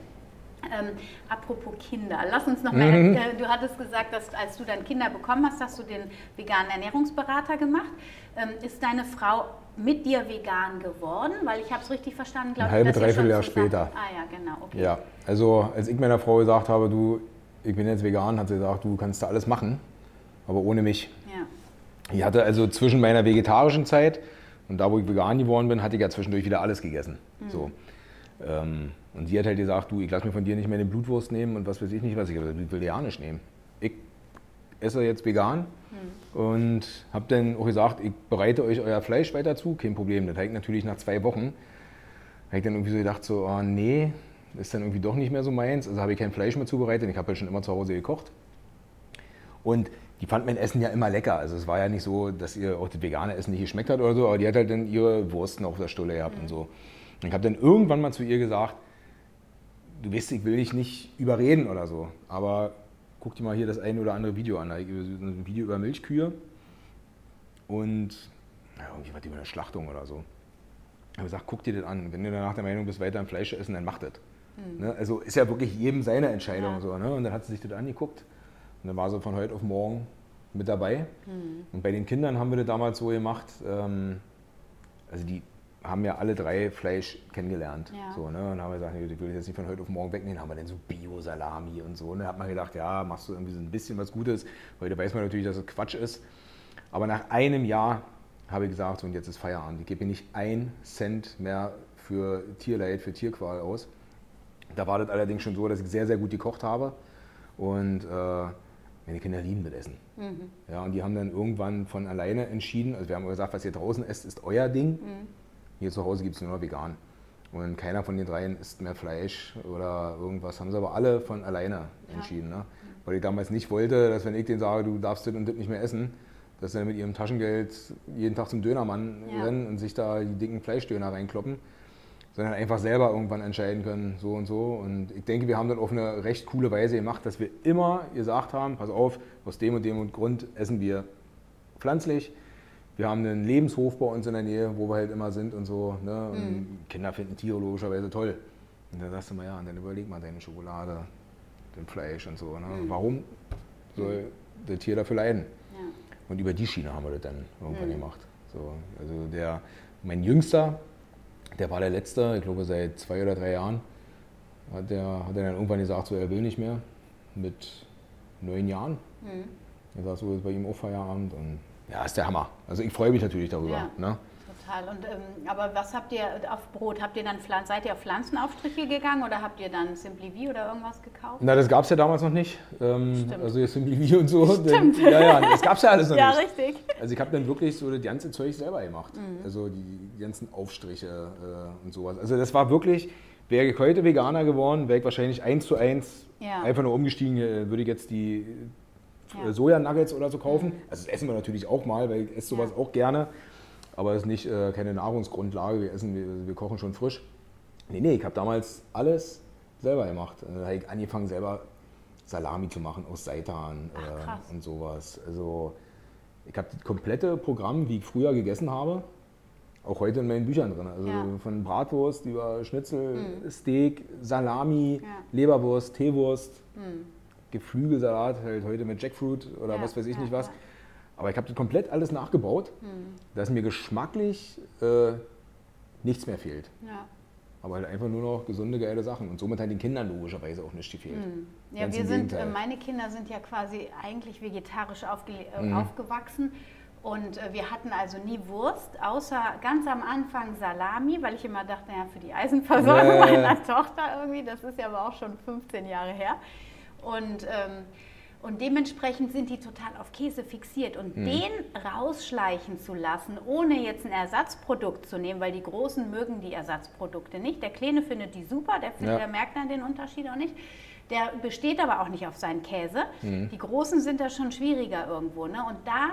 [SPEAKER 1] Ähm, apropos Kinder, lass uns noch mal, mhm. äh, du hattest gesagt, dass als du dann Kinder bekommen hast, hast du den veganen Ernährungsberater gemacht. Ähm, ist deine Frau mit dir vegan geworden? Weil ich habe es richtig verstanden,
[SPEAKER 2] glaube ich. Halbe, dreiviertel Jahr später.
[SPEAKER 1] Ah ja, genau. Okay.
[SPEAKER 2] Ja, also als ich meiner Frau gesagt habe, du, ich bin jetzt vegan, hat sie gesagt, du kannst da alles machen, aber ohne mich. Ja. Ich hatte also zwischen meiner vegetarischen Zeit und da, wo ich vegan geworden bin, hatte ich ja zwischendurch wieder alles gegessen. Mhm. So. Ähm, und sie hat halt gesagt, du, ich lasse mir von dir nicht mehr eine Blutwurst nehmen und was weiß ich nicht, was ich, ich will ja nicht nehmen. Ich esse jetzt vegan mhm. und habe dann auch gesagt, ich bereite euch euer Fleisch weiter zu, kein Problem. Das habe natürlich nach zwei Wochen, habe ich dann irgendwie so gedacht, so, oh nee, ist dann irgendwie doch nicht mehr so meins. Also habe ich kein Fleisch mehr zubereitet, ich habe halt schon immer zu Hause gekocht. Und die fand mein Essen ja immer lecker. Also es war ja nicht so, dass ihr auch das vegane Essen nicht geschmeckt hat oder so, aber die hat halt dann ihre Wursten auf der Stulle gehabt mhm. und so. Und ich habe dann irgendwann mal zu ihr gesagt, du weißt, ich will dich nicht überreden oder so, aber guck dir mal hier das eine oder andere Video an. Ein Video über Milchkühe und ja, irgendwie was über eine Schlachtung oder so. Ich habe gesagt, guck dir das an. Wenn du danach der Meinung bist, weiter im Fleisch essen, dann mach das. Mhm. Ne? Also ist ja wirklich jedem seine Entscheidung. Ja. So, ne? Und dann hat sie sich das angeguckt und dann war sie von heute auf morgen mit dabei. Mhm. Und bei den Kindern haben wir das damals so gemacht, ähm, also die haben ja alle drei Fleisch kennengelernt. Ja. So, ne? Und haben wir gesagt, ich will das jetzt nicht von heute auf morgen wegnehmen. Haben wir dann so Bio-Salami und so. Und dann hat man gedacht, ja, machst du irgendwie so ein bisschen was Gutes. Heute weiß man natürlich, dass es Quatsch ist. Aber nach einem Jahr habe ich gesagt, und jetzt ist Feierabend. Ich gebe mir nicht ein Cent mehr für Tierleid, für Tierqual aus. Da war das allerdings schon so, dass ich sehr, sehr gut gekocht habe. Und äh, meine Kinder lieben das Essen. Mhm. Ja, und die haben dann irgendwann von alleine entschieden, also wir haben gesagt, was ihr draußen esst, ist euer Ding. Mhm. Hier zu Hause gibt es nur vegan. Und keiner von den dreien isst mehr Fleisch oder irgendwas. Haben sie aber alle von alleine entschieden. Ja. Ne? Weil ich damals nicht wollte, dass wenn ich denen sage, du darfst das und das nicht mehr essen, dass sie dann mit ihrem Taschengeld jeden Tag zum Dönermann ja. rennen und sich da die dicken Fleischdöner reinkloppen. Sondern einfach selber irgendwann entscheiden können, so und so. Und ich denke, wir haben das auf eine recht coole Weise gemacht, dass wir immer gesagt haben, pass auf, aus dem und dem Grund essen wir pflanzlich wir haben einen Lebenshof bei uns in der Nähe, wo wir halt immer sind und so. Ne? Und mhm. Kinder finden Tiere logischerweise toll. Und dann sagst du mal, ja, und dann überleg mal deine Schokolade, dein Fleisch und so. Ne? Mhm. Warum soll das Tier dafür leiden? Ja. Und über die Schiene haben wir das dann irgendwann mhm. gemacht. So, also der, mein Jüngster, der war der Letzte, ich glaube seit zwei oder drei Jahren, hat der, hat er dann irgendwann gesagt, so, er will nicht mehr, mit neun Jahren. Mhm. Er sagt so, ist bei ihm auch Feierabend und ja, ist der Hammer. Also ich freue mich natürlich darüber. Ja. Ne?
[SPEAKER 1] Total. Und, ähm, aber was habt ihr auf Brot? Habt ihr dann seid ihr auf Pflanzenaufstriche gegangen oder habt ihr dann Simply V oder irgendwas gekauft?
[SPEAKER 2] Na, das gab es ja damals noch nicht. Ähm. Also V und so.
[SPEAKER 1] Stimmt.
[SPEAKER 2] Denn, ja, ja, das gab es ja alles noch
[SPEAKER 1] ja,
[SPEAKER 2] nicht.
[SPEAKER 1] Ja, richtig.
[SPEAKER 2] Also ich habe dann wirklich so das ganze Zeug selber gemacht. Mhm. Also die, die, ganzen Aufstriche äh, und sowas. Also das war wirklich, wäre ich heute Veganer geworden, wäre ich wahrscheinlich eins zu eins ja. einfach nur umgestiegen, äh, würde ich jetzt die ja. Sojanuggets oder so kaufen. Mhm. Also das essen wir natürlich auch mal, weil ich esse sowas ja. auch gerne. Aber das ist nicht äh, keine Nahrungsgrundlage. Wir essen, wir, wir, kochen schon frisch. Nee, nee, ich habe damals alles selber gemacht. Da habe ich angefangen, selber Salami zu machen aus Seitan äh, und sowas. Also ich habe das komplette Programm, wie ich früher gegessen habe, auch heute in meinen Büchern drin. Also
[SPEAKER 1] Ja.
[SPEAKER 2] von Bratwurst über Schnitzel, Steak, Salami,
[SPEAKER 1] Ja.
[SPEAKER 2] Leberwurst, Teewurst, Geflügelsalat, halt heute mit Jackfruit oder
[SPEAKER 1] Ja,
[SPEAKER 2] was weiß ich nicht was.
[SPEAKER 1] Ja.
[SPEAKER 2] Aber ich habe das komplett alles nachgebaut, dass mir geschmacklich äh, nichts mehr fehlt.
[SPEAKER 1] Ja.
[SPEAKER 2] Aber halt einfach nur noch gesunde, geile Sachen. Und somit halt den Kindern logischerweise auch nicht gefehlt.
[SPEAKER 1] Ja,
[SPEAKER 2] Ganz
[SPEAKER 1] wir sind,
[SPEAKER 2] Gegenteil.
[SPEAKER 1] äh, meine Kinder sind ja quasi eigentlich vegetarisch äh,
[SPEAKER 2] Mhm.
[SPEAKER 1] aufgewachsen. Und äh, wir hatten also nie Wurst, außer ganz am Anfang Salami, weil ich immer dachte, ja, für die Eisenversorgung
[SPEAKER 2] Ja, ja, ja.
[SPEAKER 1] meiner Tochter irgendwie, das ist ja aber auch schon 15 Jahre her. Und, ähm, und dementsprechend sind die total auf Käse fixiert. Und
[SPEAKER 2] Mhm.
[SPEAKER 1] den rausschleichen zu lassen, ohne jetzt ein Ersatzprodukt zu nehmen, weil die Großen mögen die Ersatzprodukte nicht. Der Kleine findet die super, der, findet,
[SPEAKER 2] Ja.
[SPEAKER 1] der merkt dann den Unterschied auch nicht. Der besteht aber auch nicht auf seinen Käse.
[SPEAKER 2] Mhm.
[SPEAKER 1] Die Großen sind da schon schwieriger irgendwo. Ne? Und da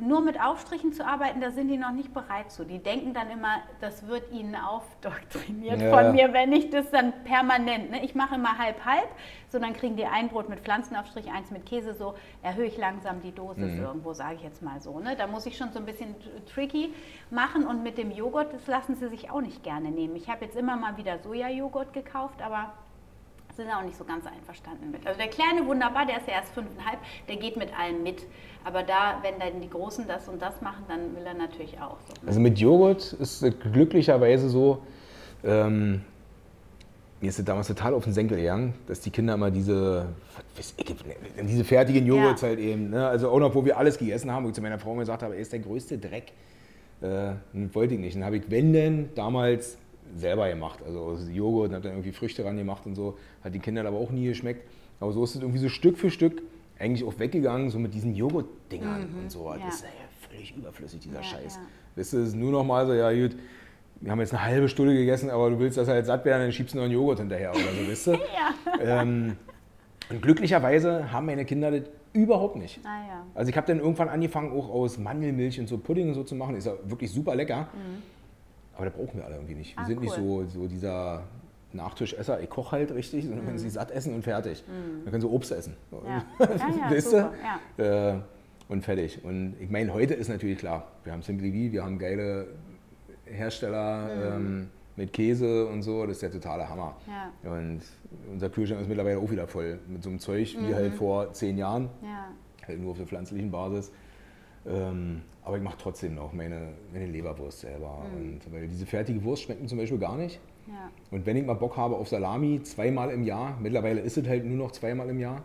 [SPEAKER 1] nur mit Aufstrichen zu arbeiten, da sind die noch nicht bereit zu. Die denken dann immer, das wird ihnen aufdoktriniert
[SPEAKER 2] Ja.
[SPEAKER 1] von mir, wenn ich das dann permanent. Ne? Ich mache immer halb halb, so dann kriegen die ein Brot mit Pflanzenaufstrich, eins mit Käse, so erhöhe ich langsam die Dosis
[SPEAKER 2] Mhm.
[SPEAKER 1] irgendwo, sage ich jetzt mal so. Ne? Da muss ich schon so ein bisschen tricky machen und mit dem Joghurt, das lassen sie sich auch nicht gerne nehmen. Ich habe jetzt immer mal wieder Sojajoghurt gekauft, aber sind auch nicht so ganz einverstanden mit. Also der Kleine wunderbar, der ist ja erst fünfeinhalb, der geht mit allem mit. Aber da, wenn dann die Großen das und das machen, dann will er natürlich auch so. ne?
[SPEAKER 2] Also mit Joghurt ist es glücklicherweise so, ähm, mir ist es damals total auf den Senkel gegangen, dass die Kinder immer diese, ich, diese fertigen Joghurts
[SPEAKER 1] Ja.
[SPEAKER 2] halt eben, ne? also auch noch, wo wir alles gegessen haben, wo ich zu meiner Frau gesagt habe, er ist der größte Dreck. Äh, wollte ich nicht. Dann habe ich, wenn denn, damals selber gemacht. Also aus Joghurt, und habe dann irgendwie Früchte ran gemacht und so. Hat den Kindern aber auch nie geschmeckt. Aber so ist es irgendwie so Stück für Stück eigentlich auch weggegangen, so mit diesen Joghurt-Dingern und so.
[SPEAKER 1] Mhm. ja.
[SPEAKER 2] Das ist ja völlig überflüssig, dieser
[SPEAKER 1] Ja,
[SPEAKER 2] Scheiß.
[SPEAKER 1] ja.
[SPEAKER 2] Weißt du, es ist nur noch mal so, ja gut, wir haben jetzt eine halbe Stunde gegessen, aber du willst, dass er halt satt werden, dann schiebst du noch einen Joghurt hinterher oder so, weißt du?
[SPEAKER 1] Ja.
[SPEAKER 2] ähm, und glücklicherweise haben meine Kinder das überhaupt nicht.
[SPEAKER 1] Ah ja.
[SPEAKER 2] Also ich habe dann irgendwann angefangen, auch aus Mandelmilch und so Pudding und so zu machen. Ist ja wirklich super lecker. Aber das brauchen wir alle irgendwie nicht. Wir
[SPEAKER 1] Mhm. Ah,
[SPEAKER 2] sind nicht
[SPEAKER 1] cool.
[SPEAKER 2] so, so dieser Nachtischesser. Ich koche halt richtig, sondern wenn sie satt essen und fertig. Dann können sie Obst essen.
[SPEAKER 1] Mhm. Ja, ja, ja? Ja.
[SPEAKER 2] Äh, und fertig. Und ich meine, heute ist natürlich klar, wir haben Simply V, wir haben geile Hersteller
[SPEAKER 1] Mhm.
[SPEAKER 2] ähm, mit Käse und so, das ist der totale Hammer.
[SPEAKER 1] Ja.
[SPEAKER 2] Und unser Kühlschrank ist mittlerweile auch wieder voll mit so einem Zeug
[SPEAKER 1] Mhm.
[SPEAKER 2] wie halt vor zehn Jahren,
[SPEAKER 1] Ja.
[SPEAKER 2] halt nur auf der pflanzlichen Basis. Ähm, aber ich mache trotzdem noch meine, meine Leberwurst selber. Und, weil diese fertige Wurst schmeckt mir zum Beispiel gar nicht.
[SPEAKER 1] Ja.
[SPEAKER 2] Und wenn ich mal Bock habe auf Salami, zweimal im Jahr, mittlerweile ist es halt nur noch zweimal im Jahr,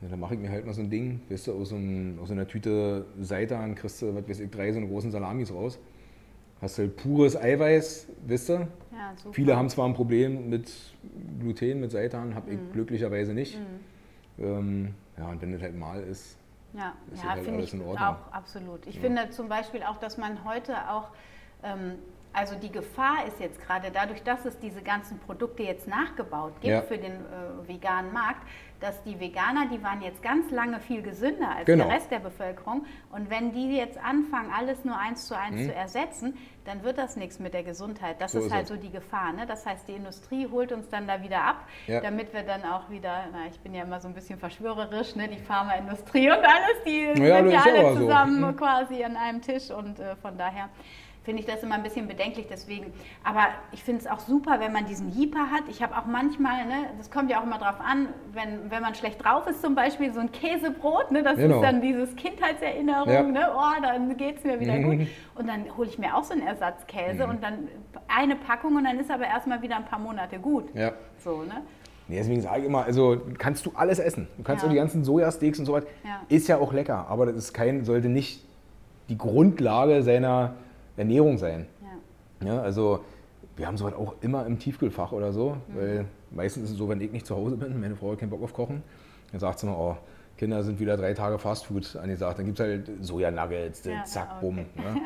[SPEAKER 2] ja, dann mache ich mir halt mal so ein Ding, weißt du, aus, so einem, aus einer Tüte Seitan kriegst du, was weiß ich, drei so eine großen Salamis raus. Hast halt pures Eiweiß, weißt du.
[SPEAKER 1] Ja.
[SPEAKER 2] Viele haben zwar ein Problem mit Gluten, mit Seitan, habe ich glücklicherweise nicht. Ähm, ja, und wenn das halt mal ist,
[SPEAKER 1] Ja,
[SPEAKER 2] Ist
[SPEAKER 1] ja
[SPEAKER 2] halt
[SPEAKER 1] finde
[SPEAKER 2] alles
[SPEAKER 1] ich
[SPEAKER 2] in Ordnung.
[SPEAKER 1] auch absolut. Ich finde zum Beispiel auch, dass man heute auch, ähm, also die Gefahr ist jetzt gerade dadurch, dass es diese ganzen Produkte jetzt nachgebaut gibt
[SPEAKER 2] Ja.
[SPEAKER 1] für den äh, veganen Markt, dass die Veganer, die waren jetzt ganz lange viel gesünder als
[SPEAKER 2] Genau.
[SPEAKER 1] der Rest der Bevölkerung. Und wenn die jetzt anfangen, alles nur eins zu eins zu ersetzen, dann wird das nichts mit der Gesundheit. Das
[SPEAKER 2] Mhm. So
[SPEAKER 1] ist
[SPEAKER 2] ist
[SPEAKER 1] halt
[SPEAKER 2] es.
[SPEAKER 1] so die Gefahr. Ne? Das heißt, die Industrie holt uns dann da wieder ab,
[SPEAKER 2] Ja.
[SPEAKER 1] damit wir dann auch wieder, na, ich bin ja immer so ein bisschen verschwörerisch, ne? die Pharmaindustrie und alles, die
[SPEAKER 2] Ja,
[SPEAKER 1] sind ja
[SPEAKER 2] ist
[SPEAKER 1] alle zusammen
[SPEAKER 2] Mhm.
[SPEAKER 1] quasi an einem Tisch und äh, von daher finde ich das immer ein bisschen bedenklich deswegen. Aber ich finde es auch super, wenn man diesen Jeeper hat. Ich habe auch manchmal, ne, das kommt ja auch immer drauf an, wenn, wenn man schlecht drauf ist zum Beispiel, so ein Käsebrot, ne, das
[SPEAKER 2] Genau.
[SPEAKER 1] ist dann dieses Kindheitserinnerung,
[SPEAKER 2] Ja.
[SPEAKER 1] ne, oh, dann geht es mir wieder
[SPEAKER 2] Mhm.
[SPEAKER 1] gut. Und dann hole ich mir auch so einen Ersatzkäse und dann eine Packung und dann ist aber erstmal wieder ein paar Monate gut.
[SPEAKER 2] ja.
[SPEAKER 1] So, ne?
[SPEAKER 2] Nee, deswegen sage ich immer, also kannst du alles essen. Du kannst
[SPEAKER 1] Ja.
[SPEAKER 2] auch die ganzen Sojasteaks und so was.
[SPEAKER 1] Ja.
[SPEAKER 2] Ist ja auch lecker, aber das ist kein, sollte nicht die Grundlage seiner Ernährung sein.
[SPEAKER 1] Ja.
[SPEAKER 2] Ja, also wir haben sowas auch immer im Tiefkühlfach oder so,
[SPEAKER 1] Mhm.
[SPEAKER 2] weil meistens ist es so, wenn ich nicht zu Hause bin, meine Frau hat keinen Bock auf Kochen, dann sagt sie immer, oh, Kinder sind wieder drei Tage Fastfood angesagt. Dann gibt es halt Sojanuggets,
[SPEAKER 1] Ja,
[SPEAKER 2] zack,
[SPEAKER 1] ja,
[SPEAKER 2] bumm.
[SPEAKER 1] okay.
[SPEAKER 2] Ne?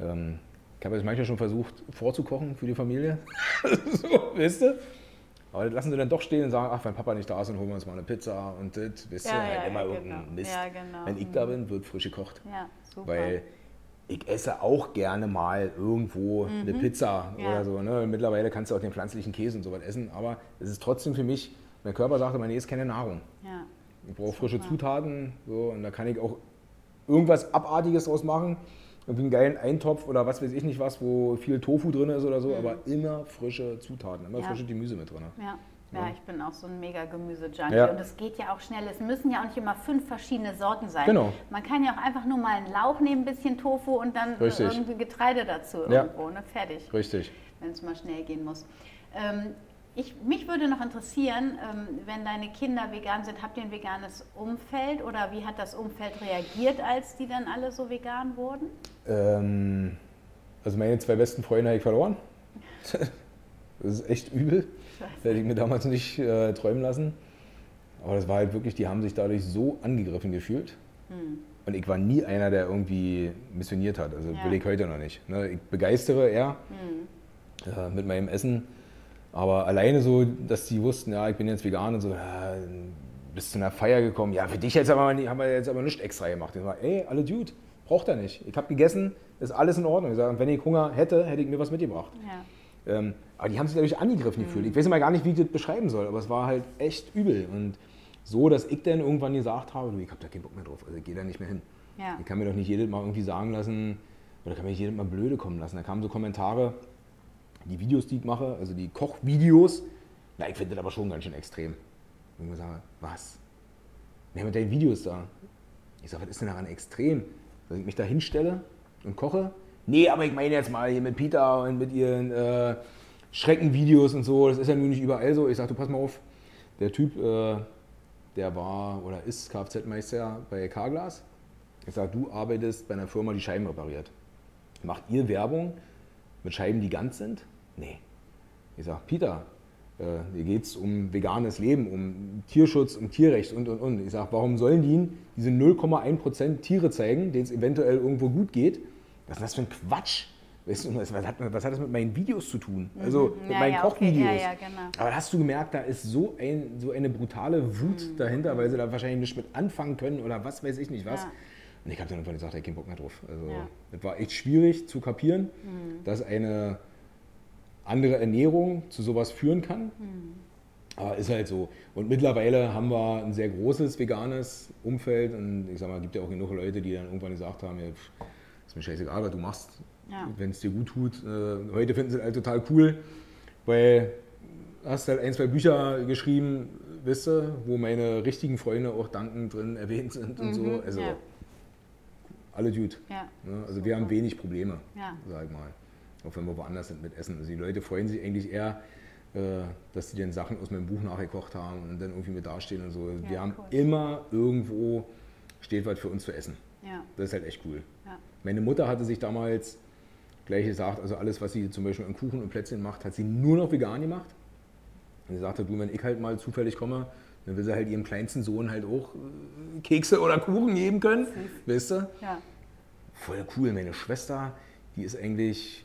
[SPEAKER 2] ähm, ich habe das manchmal schon versucht vorzukochen für die Familie. so, weißt du? Aber das lassen sie dann doch stehen und sagen, ach, wenn Papa nicht da ist, dann holen wir uns mal eine Pizza und das, weißt du,
[SPEAKER 1] Ja,
[SPEAKER 2] halt
[SPEAKER 1] ja,
[SPEAKER 2] immer
[SPEAKER 1] ja,
[SPEAKER 2] irgendein
[SPEAKER 1] genau.
[SPEAKER 2] Mist.
[SPEAKER 1] Genau.
[SPEAKER 2] Wenn ich da bin, wird frisch gekocht.
[SPEAKER 1] Ja, super.
[SPEAKER 2] Weil ich esse auch gerne mal irgendwo eine Pizza
[SPEAKER 1] Mhm. Ja.
[SPEAKER 2] oder so. Ne? Mittlerweile kannst du auch den pflanzlichen Käse und sowas essen, aber es ist trotzdem für mich, mein Körper sagt immer, nee, ist keine Nahrung.
[SPEAKER 1] ja.
[SPEAKER 2] Ich brauche frische
[SPEAKER 1] Super.
[SPEAKER 2] Zutaten so, und da kann ich auch irgendwas Abartiges draus machen. irgendwie einen geilen Eintopf oder was weiß ich nicht was, wo viel Tofu drin ist oder so,
[SPEAKER 1] Mhm.
[SPEAKER 2] aber immer frische Zutaten, immer
[SPEAKER 1] Ja.
[SPEAKER 2] frische Gemüse mit drin.
[SPEAKER 1] Ja. Ja, ich bin auch so ein mega Gemüse-Junkie.
[SPEAKER 2] Ja.
[SPEAKER 1] Und es geht ja auch schnell. Es müssen ja auch nicht immer fünf verschiedene Sorten sein.
[SPEAKER 2] Genau.
[SPEAKER 1] Man kann ja auch einfach nur mal einen Lauch nehmen, ein bisschen Tofu und dann äh,
[SPEAKER 2] Richtig.
[SPEAKER 1] irgendwie Getreide dazu
[SPEAKER 2] Ja.
[SPEAKER 1] irgendwo. Ne? Fertig,
[SPEAKER 2] Richtig.
[SPEAKER 1] wenn es mal schnell gehen muss. Ähm, ich, mich würde noch interessieren, ähm, wenn deine Kinder vegan sind, habt ihr ein veganes Umfeld oder wie hat das Umfeld reagiert, als die dann alle so vegan wurden?
[SPEAKER 2] Ähm, also meine zwei besten Freunde habe ich verloren. Das ist echt übel. Das hätte ich mir damals nicht äh, träumen lassen. Aber das war halt wirklich, die haben sich dadurch so angegriffen gefühlt. Und ich war nie einer, der irgendwie missioniert hat. Also
[SPEAKER 1] Ja.
[SPEAKER 2] will ich heute noch nicht. Ne? Ich begeistere eher äh, mit meinem Essen. Aber alleine so, dass die wussten, ja, ich bin jetzt vegan und so, ja, bist zu einer Feier gekommen. Ja, für dich jetzt aber, haben wir jetzt aber nicht extra gemacht. Ich war, ey, alle Dude, braucht er nicht. Ich habe gegessen, ist alles in Ordnung. Ich sag, wenn ich Hunger hätte, hätte ich mir was mitgebracht.
[SPEAKER 1] Ja.
[SPEAKER 2] Ähm, aber die haben sich dadurch angegriffen gefühlt. Ich weiß immer gar nicht, wie ich das beschreiben soll, aber es war halt echt übel. Und so, dass ich dann irgendwann gesagt habe, du, ich habe da keinen Bock mehr drauf, also ich gehe da nicht mehr hin.
[SPEAKER 1] Ja.
[SPEAKER 2] Ich kann mir doch nicht jedes Mal irgendwie sagen lassen, oder kann mir nicht jedes Mal blöde kommen lassen. Da kamen so Kommentare, die Videos, die ich mache, also die Kochvideos, na, ich finde das aber schon ganz schön extrem. Und ich sage, was? Ne, mit deinen Videos da. Ich sage, was ist denn daran extrem? Dass ich mich da hinstelle und koche? Nee, aber ich meine jetzt mal hier mit Peter und mit ihren äh, Schreckenvideos und so, das ist ja nun nicht überall so. Ich sage, du pass mal auf, der Typ, äh, der war oder ist Kfz-Meister bei Carglass. Ich sage, du arbeitest bei einer Firma, die Scheiben repariert. Macht ihr Werbung mit Scheiben, die ganz sind? Nee. Ich sage, Peter, äh, hier geht es um veganes Leben, um Tierschutz, um Tierrecht und, und, und. Ich sage, warum sollen die ihnen diese 0,1% Tiere zeigen, denen es eventuell irgendwo gut geht? Was ist das für ein Quatsch? Weißt du, was, hat, was hat das mit meinen Videos zu tun? Also mit
[SPEAKER 1] Ja,
[SPEAKER 2] meinen
[SPEAKER 1] ja, okay.
[SPEAKER 2] Kochvideos.
[SPEAKER 1] Ja, ja, genau.
[SPEAKER 2] Aber hast du gemerkt, da ist so, ein, so eine brutale Wut
[SPEAKER 1] Mhm.
[SPEAKER 2] dahinter, weil sie da wahrscheinlich nicht mit anfangen können oder was weiß ich nicht was. Und ich habe dann irgendwann gesagt, ich keinen Bock mehr drauf. Also.
[SPEAKER 1] Mhm.
[SPEAKER 2] das war echt schwierig zu kapieren, dass eine andere Ernährung zu sowas führen kann.
[SPEAKER 1] Mhm.
[SPEAKER 2] Aber ist halt so. Und mittlerweile haben wir ein sehr großes veganes Umfeld und ich sag mal, es gibt ja auch genug Leute, die dann irgendwann gesagt haben, ja, pff, ist mir scheißegal, was du machst,
[SPEAKER 1] Ja.
[SPEAKER 2] wenn es dir gut tut. Äh, heute finden sie es halt total cool, weil du hast halt ein, zwei Bücher geschrieben, wisst ihr, wo meine richtigen Freunde auch dankend drin erwähnt sind und so. Also
[SPEAKER 1] ja.
[SPEAKER 2] alle gut.
[SPEAKER 1] Ja.
[SPEAKER 2] Ne? Also wir haben wenig Probleme,
[SPEAKER 1] Ja.
[SPEAKER 2] sag ich mal. Auch wenn wir woanders sind mit Essen. Also die Leute freuen sich eigentlich eher, äh, dass sie den Sachen aus meinem Buch nachgekocht haben und dann irgendwie mit dastehen und so. wir haben
[SPEAKER 1] cool.
[SPEAKER 2] immer irgendwo steht was für uns zu essen. Das ist halt echt cool. Meine Mutter hatte sich damals gleich gesagt, also alles, was sie zum Beispiel an Kuchen und Plätzchen macht, hat sie nur noch vegan gemacht. Und sie sagte, du, wenn ich halt mal zufällig komme, dann will sie halt ihrem kleinsten Sohn halt auch äh, Kekse oder Kuchen geben können. Weißt du?
[SPEAKER 1] Ja.
[SPEAKER 2] Voll cool. Meine Schwester, die ist eigentlich,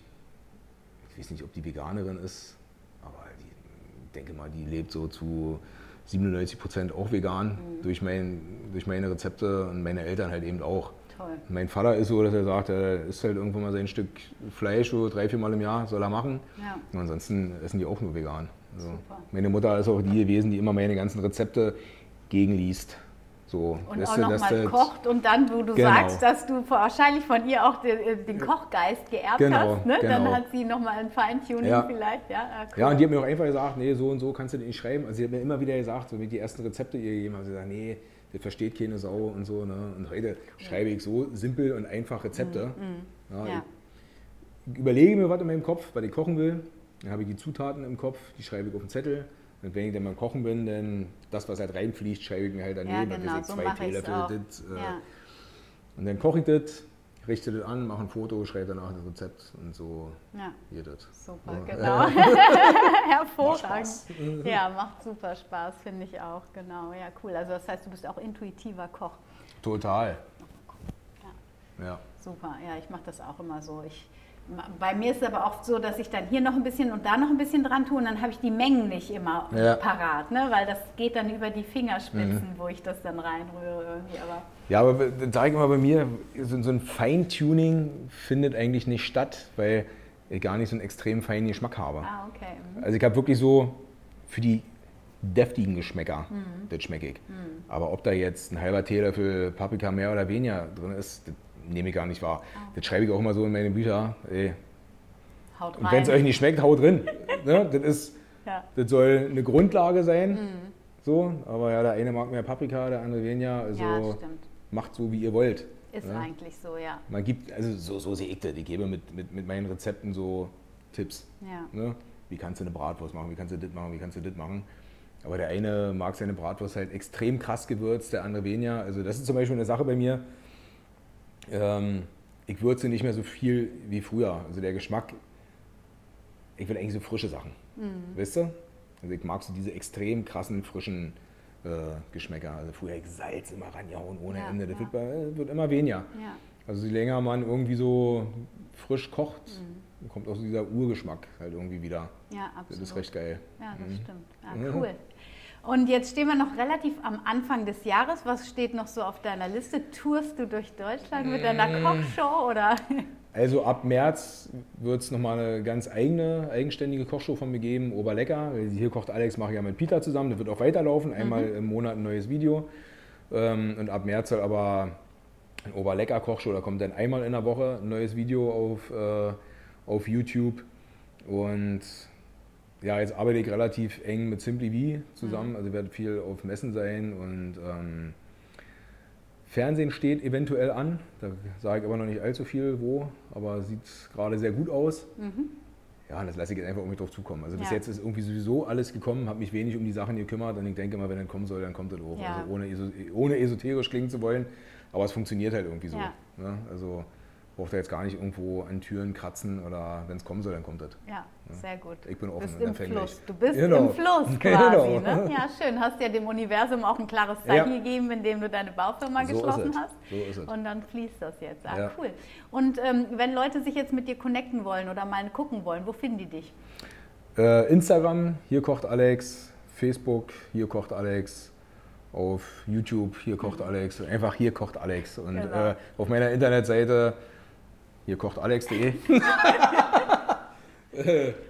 [SPEAKER 2] ich weiß nicht, ob die Veganerin ist, aber die, ich denke mal, die lebt so zu 97 Prozent auch vegan durch, mein, durch meine Rezepte und meine Eltern halt eben auch.
[SPEAKER 1] Toll.
[SPEAKER 2] Mein Vater ist so, dass er sagt, er isst halt irgendwann mal sein Stück Fleisch so drei, vier Mal im Jahr, soll er machen.
[SPEAKER 1] Ja.
[SPEAKER 2] Und ansonsten essen die auch nur vegan. Also meine Mutter ist auch die gewesen, die immer meine ganzen Rezepte gegenliest. So,
[SPEAKER 1] Und auch nochmal kocht und dann, wo du
[SPEAKER 2] Genau.
[SPEAKER 1] sagst, dass du wahrscheinlich von ihr auch den, den Kochgeist geerbt
[SPEAKER 2] Genau,
[SPEAKER 1] hast, ne? dann
[SPEAKER 2] genau.
[SPEAKER 1] hat sie nochmal ein Feintuning
[SPEAKER 2] Ja.
[SPEAKER 1] vielleicht. Ja, ah, cool.
[SPEAKER 2] Ja, und die hat mir auch einfach gesagt, nee, so und so kannst du den nicht schreiben. Also sie hat mir immer wieder gesagt, so wie die ersten Rezepte ihr gegeben haben, sie gesagt, nee, das versteht keine Sau und so. Ne? Und heute schreibe ich so simpel und einfach Rezepte. Ja,
[SPEAKER 1] Mhm, Ja.
[SPEAKER 2] Ich überlege mir was in meinem Kopf, was ich kochen will. Dann habe ich die Zutaten im Kopf, die schreibe ich auf den Zettel. Und wenn ich dann mal kochen bin, dann das, was halt reinfliegt, schreibe ich mir halt daneben.
[SPEAKER 1] ja,
[SPEAKER 2] Dann
[SPEAKER 1] genau,
[SPEAKER 2] ich
[SPEAKER 1] so
[SPEAKER 2] zwei Teelöffel das, äh,
[SPEAKER 1] ja.
[SPEAKER 2] Und dann koche ich das, richte das an, mache ein Foto, schreibe danach das Rezept und so
[SPEAKER 1] ja,
[SPEAKER 2] geht das.
[SPEAKER 1] super,
[SPEAKER 2] Ja.
[SPEAKER 1] genau. Hervorragend.
[SPEAKER 2] Spaß.
[SPEAKER 1] Ja, macht super Spaß, finde ich auch, genau. Ja, cool. Also das heißt, du bist auch intuitiver Koch.
[SPEAKER 2] Total. Ja.
[SPEAKER 1] Super, ja, ich mache das auch immer so. Ich, bei mir ist es aber oft so, dass ich dann hier noch ein bisschen und da noch ein bisschen dran tue und dann habe ich die Mengen nicht immer
[SPEAKER 2] Ja.
[SPEAKER 1] parat, ne? weil das geht dann über die Fingerspitzen, wo ich das dann reinrühre irgendwie. Aber
[SPEAKER 2] Ja, aber dann sage ich immer bei mir, so, so ein Feintuning findet eigentlich nicht statt, weil ich gar nicht so einen extrem feinen Geschmack habe.
[SPEAKER 1] ah, okay. mhm.
[SPEAKER 2] Also ich habe wirklich so für die deftigen Geschmäcker, das schmecke ich. Aber ob da jetzt ein halber Teelöffel Paprika mehr oder weniger drin ist, das nehme ich gar nicht wahr. Oh. Das schreibe ich auch immer so in meine Bücher. Ey.
[SPEAKER 1] Haut rein.
[SPEAKER 2] Und wenn es euch nicht schmeckt, haut drin. ne? das, ist, ja. das soll eine Grundlage sein. Mhm. So, aber ja, der eine mag mehr Paprika, der andere weniger. Also ja, macht so, wie ihr wollt.
[SPEAKER 1] Ist ne? eigentlich so, ja.
[SPEAKER 2] Man gibt, also so, so sehe ich das. Ich gebe mit, mit, mit meinen Rezepten so Tipps. Ja. Ne? Wie kannst du eine Bratwurst machen, wie kannst du das machen, wie kannst du das machen. Aber der eine mag seine Bratwurst halt extrem krass gewürzt, der andere weniger. Also das ist zum Beispiel eine Sache bei mir. Ähm, ich würze nicht mehr so viel wie früher. Also der Geschmack, ich will eigentlich so frische Sachen. Mhm. Weißt du? Also ich mag so diese extrem krassen, frischen äh, Geschmäcker. Also früher ich Salz immer ranjauen ohne ja, Ende. Das ja. wird, wird, immer weniger. Ja. Also je länger man irgendwie so frisch kocht, mhm. kommt auch so dieser Urgeschmack halt irgendwie wieder. Ja, absolut. Das ist recht geil.
[SPEAKER 1] Ja, das mhm. stimmt. Ja, cool. Und jetzt stehen wir noch relativ am Anfang des Jahres. Was steht noch so auf deiner Liste? Tourst du durch Deutschland mit deiner mm. Kochshow oder?
[SPEAKER 2] Also ab März wird es nochmal eine ganz eigene, eigenständige Kochshow von mir geben, Oberlecker. Hier kocht Alex, mache ich ja mit Peter zusammen. Das wird auch weiterlaufen, einmal mhm. im Monat ein neues Video. Ähm, und ab März soll aber ein Oberlecker Kochshow, da kommt dann einmal in der Woche ein neues Video auf, äh, auf YouTube. Und ja, jetzt arbeite ich relativ eng mit Simply V zusammen, mhm. also werde viel auf Messen sein und ähm, Fernsehen steht eventuell an. Da sage ich aber noch nicht allzu viel, wo, aber sieht gerade sehr gut aus. Mhm. Ja, und das lasse ich jetzt einfach um mich drauf zukommen. Also bis ja. jetzt ist irgendwie sowieso alles gekommen, habe mich wenig um die Sachen gekümmert und ich denke immer, wenn er kommen soll, dann kommt er hoch. Ja. Also ohne, ohne esoterisch klingen zu wollen, aber es funktioniert halt irgendwie so. Ja. Ne? Also braucht er jetzt gar nicht irgendwo an Türen kratzen oder wenn es kommen soll, dann kommt das.
[SPEAKER 1] Ja, ja, sehr gut.
[SPEAKER 2] Ich bin offen
[SPEAKER 1] bist im Fluss. Du bist genau. im Fluss quasi. Genau. Ne? Ja, schön. Hast ja dem Universum auch ein klares Zeichen ja. gegeben, indem du deine Baufirma so geschlossen hast. So ist es. Und dann fließt das jetzt. Ah, ja. cool. Und ähm, wenn Leute sich jetzt mit dir connecten wollen oder mal gucken wollen, wo finden die dich?
[SPEAKER 2] Äh, Instagram, hier kocht Alex. Facebook, hier kocht Alex auf YouTube, hier kocht mhm. Alex, einfach hier kocht Alex. Und genau. äh, auf meiner Internetseite hier kocht alex.de.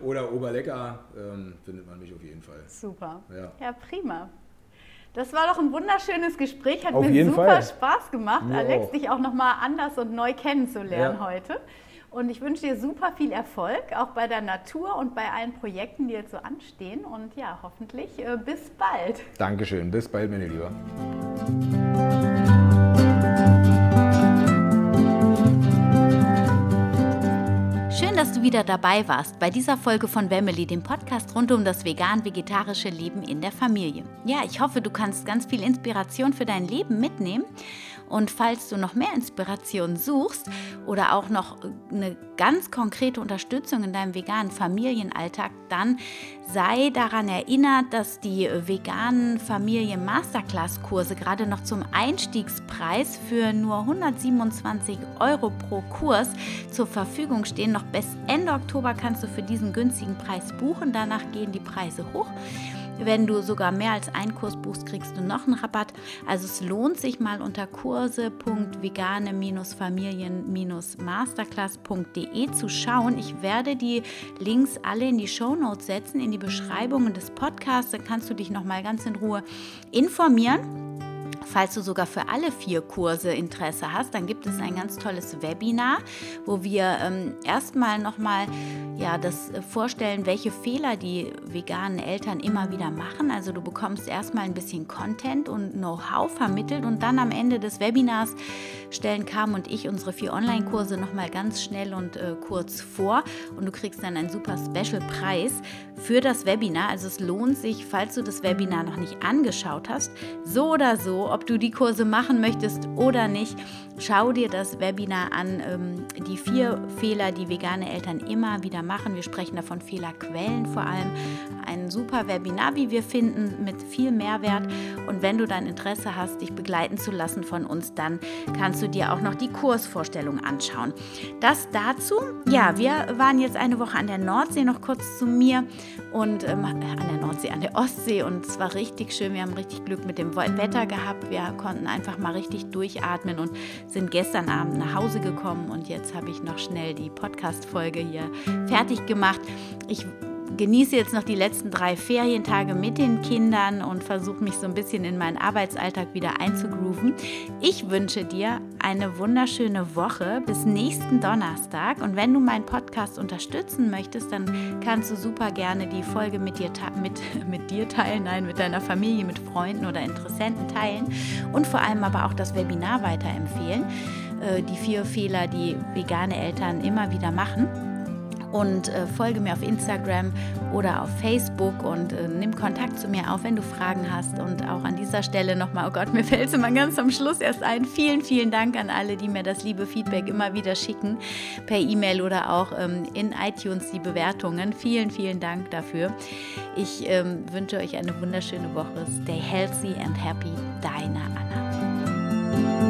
[SPEAKER 2] Oder Oberlecker ähm, findet man mich auf jeden Fall.
[SPEAKER 1] Super. Ja, ja prima. Das war doch ein wunderschönes Gespräch, hat auf mir super Fall. Spaß gemacht, mir Alex, auch. dich auch nochmal anders und neu kennenzulernen ja. heute. Und ich wünsche dir super viel Erfolg, auch bei der Natur und bei allen Projekten, die jetzt so anstehen. Und ja, hoffentlich äh, bis bald.
[SPEAKER 2] Dankeschön, bis bald, meine Liebe.
[SPEAKER 1] Dass du wieder dabei warst bei dieser Folge von Wemmeli, dem Podcast rund um das vegan-vegetarische Leben in der Familie. Ja, ich hoffe, du kannst ganz viel Inspiration für dein Leben mitnehmen und falls du noch mehr Inspiration suchst oder auch noch eine ganz konkrete Unterstützung in deinem veganen Familienalltag, dann sei daran erinnert, dass die veganen Familien Masterclass Kurse gerade noch zum Einstiegspreis für nur 127 Euro pro Kurs zur Verfügung stehen. Noch bis Ende Oktober kannst du für diesen günstigen Preis buchen. Danach gehen die Preise hoch. Wenn du sogar mehr als einen Kurs buchst, kriegst du noch einen Rabatt. Also es lohnt sich mal unter kurse.vegane-familien-masterclass.de zu schauen. Ich werde die Links alle in die Show Notes setzen, in die Beschreibungen des Podcasts. Dann kannst du dich noch mal ganz in Ruhe informieren. Falls du sogar für alle vier Kurse Interesse hast, dann gibt es ein ganz tolles Webinar, wo wir ähm, erstmal nochmal ja, das vorstellen, welche Fehler die veganen Eltern immer wieder machen. Also du bekommst erstmal ein bisschen Content und Know-how vermittelt und dann am Ende des Webinars stellen Carmen und ich unsere vier Online-Kurse nochmal ganz schnell und äh, kurz vor und du kriegst dann einen super Special-Preis für das Webinar. Also es lohnt sich, falls du das Webinar noch nicht angeschaut hast, so oder so, ob du die Kurse machen möchtest oder nicht, schau dir das Webinar an. Ähm, die vier Fehler, die vegane Eltern immer wieder machen. Wir sprechen davon Fehlerquellen vor allem. Ein super Webinar, wie wir finden, mit viel Mehrwert. Und wenn du dann Interesse hast, dich begleiten zu lassen von uns, dann kannst du dir auch noch die Kursvorstellung anschauen. Das dazu. Ja, wir waren jetzt eine Woche an der Nordsee, noch kurz zu mir und ähm, an der Nordsee, an der Ostsee und es war richtig schön. Wir haben richtig Glück mit dem Wetter gehabt. Wir konnten einfach mal richtig durchatmen und sind gestern Abend nach Hause gekommen und jetzt habe ich noch schnell die Podcast-Folge hier fertig gemacht. Ich genieße jetzt noch die letzten drei Ferientage mit den Kindern und versuche mich so ein bisschen in meinen Arbeitsalltag wieder einzugrooven. Ich wünsche dir eine wunderschöne Woche bis nächsten Donnerstag. Und wenn du meinen Podcast unterstützen möchtest, dann kannst du super gerne die Folge mit dir, mit, mit dir teilen, nein, mit deiner Familie, mit Freunden oder Interessenten teilen und vor allem aber auch das Webinar weiterempfehlen. Äh, die vier Fehler, die vegane Eltern immer wieder machen und äh, folge mir auf Instagram oder auf Facebook und äh, nimm Kontakt zu mir auf, wenn du Fragen hast. Und auch an dieser Stelle nochmal, oh Gott, mir fällt es immer ganz am Schluss erst ein. Vielen, vielen Dank an alle, die mir das liebe Feedback immer wieder schicken, per E-Mail oder auch ähm, in iTunes die Bewertungen. Vielen, vielen Dank dafür. Ich ähm, wünsche euch eine wunderschöne Woche. Stay healthy and happy. Deine Anna.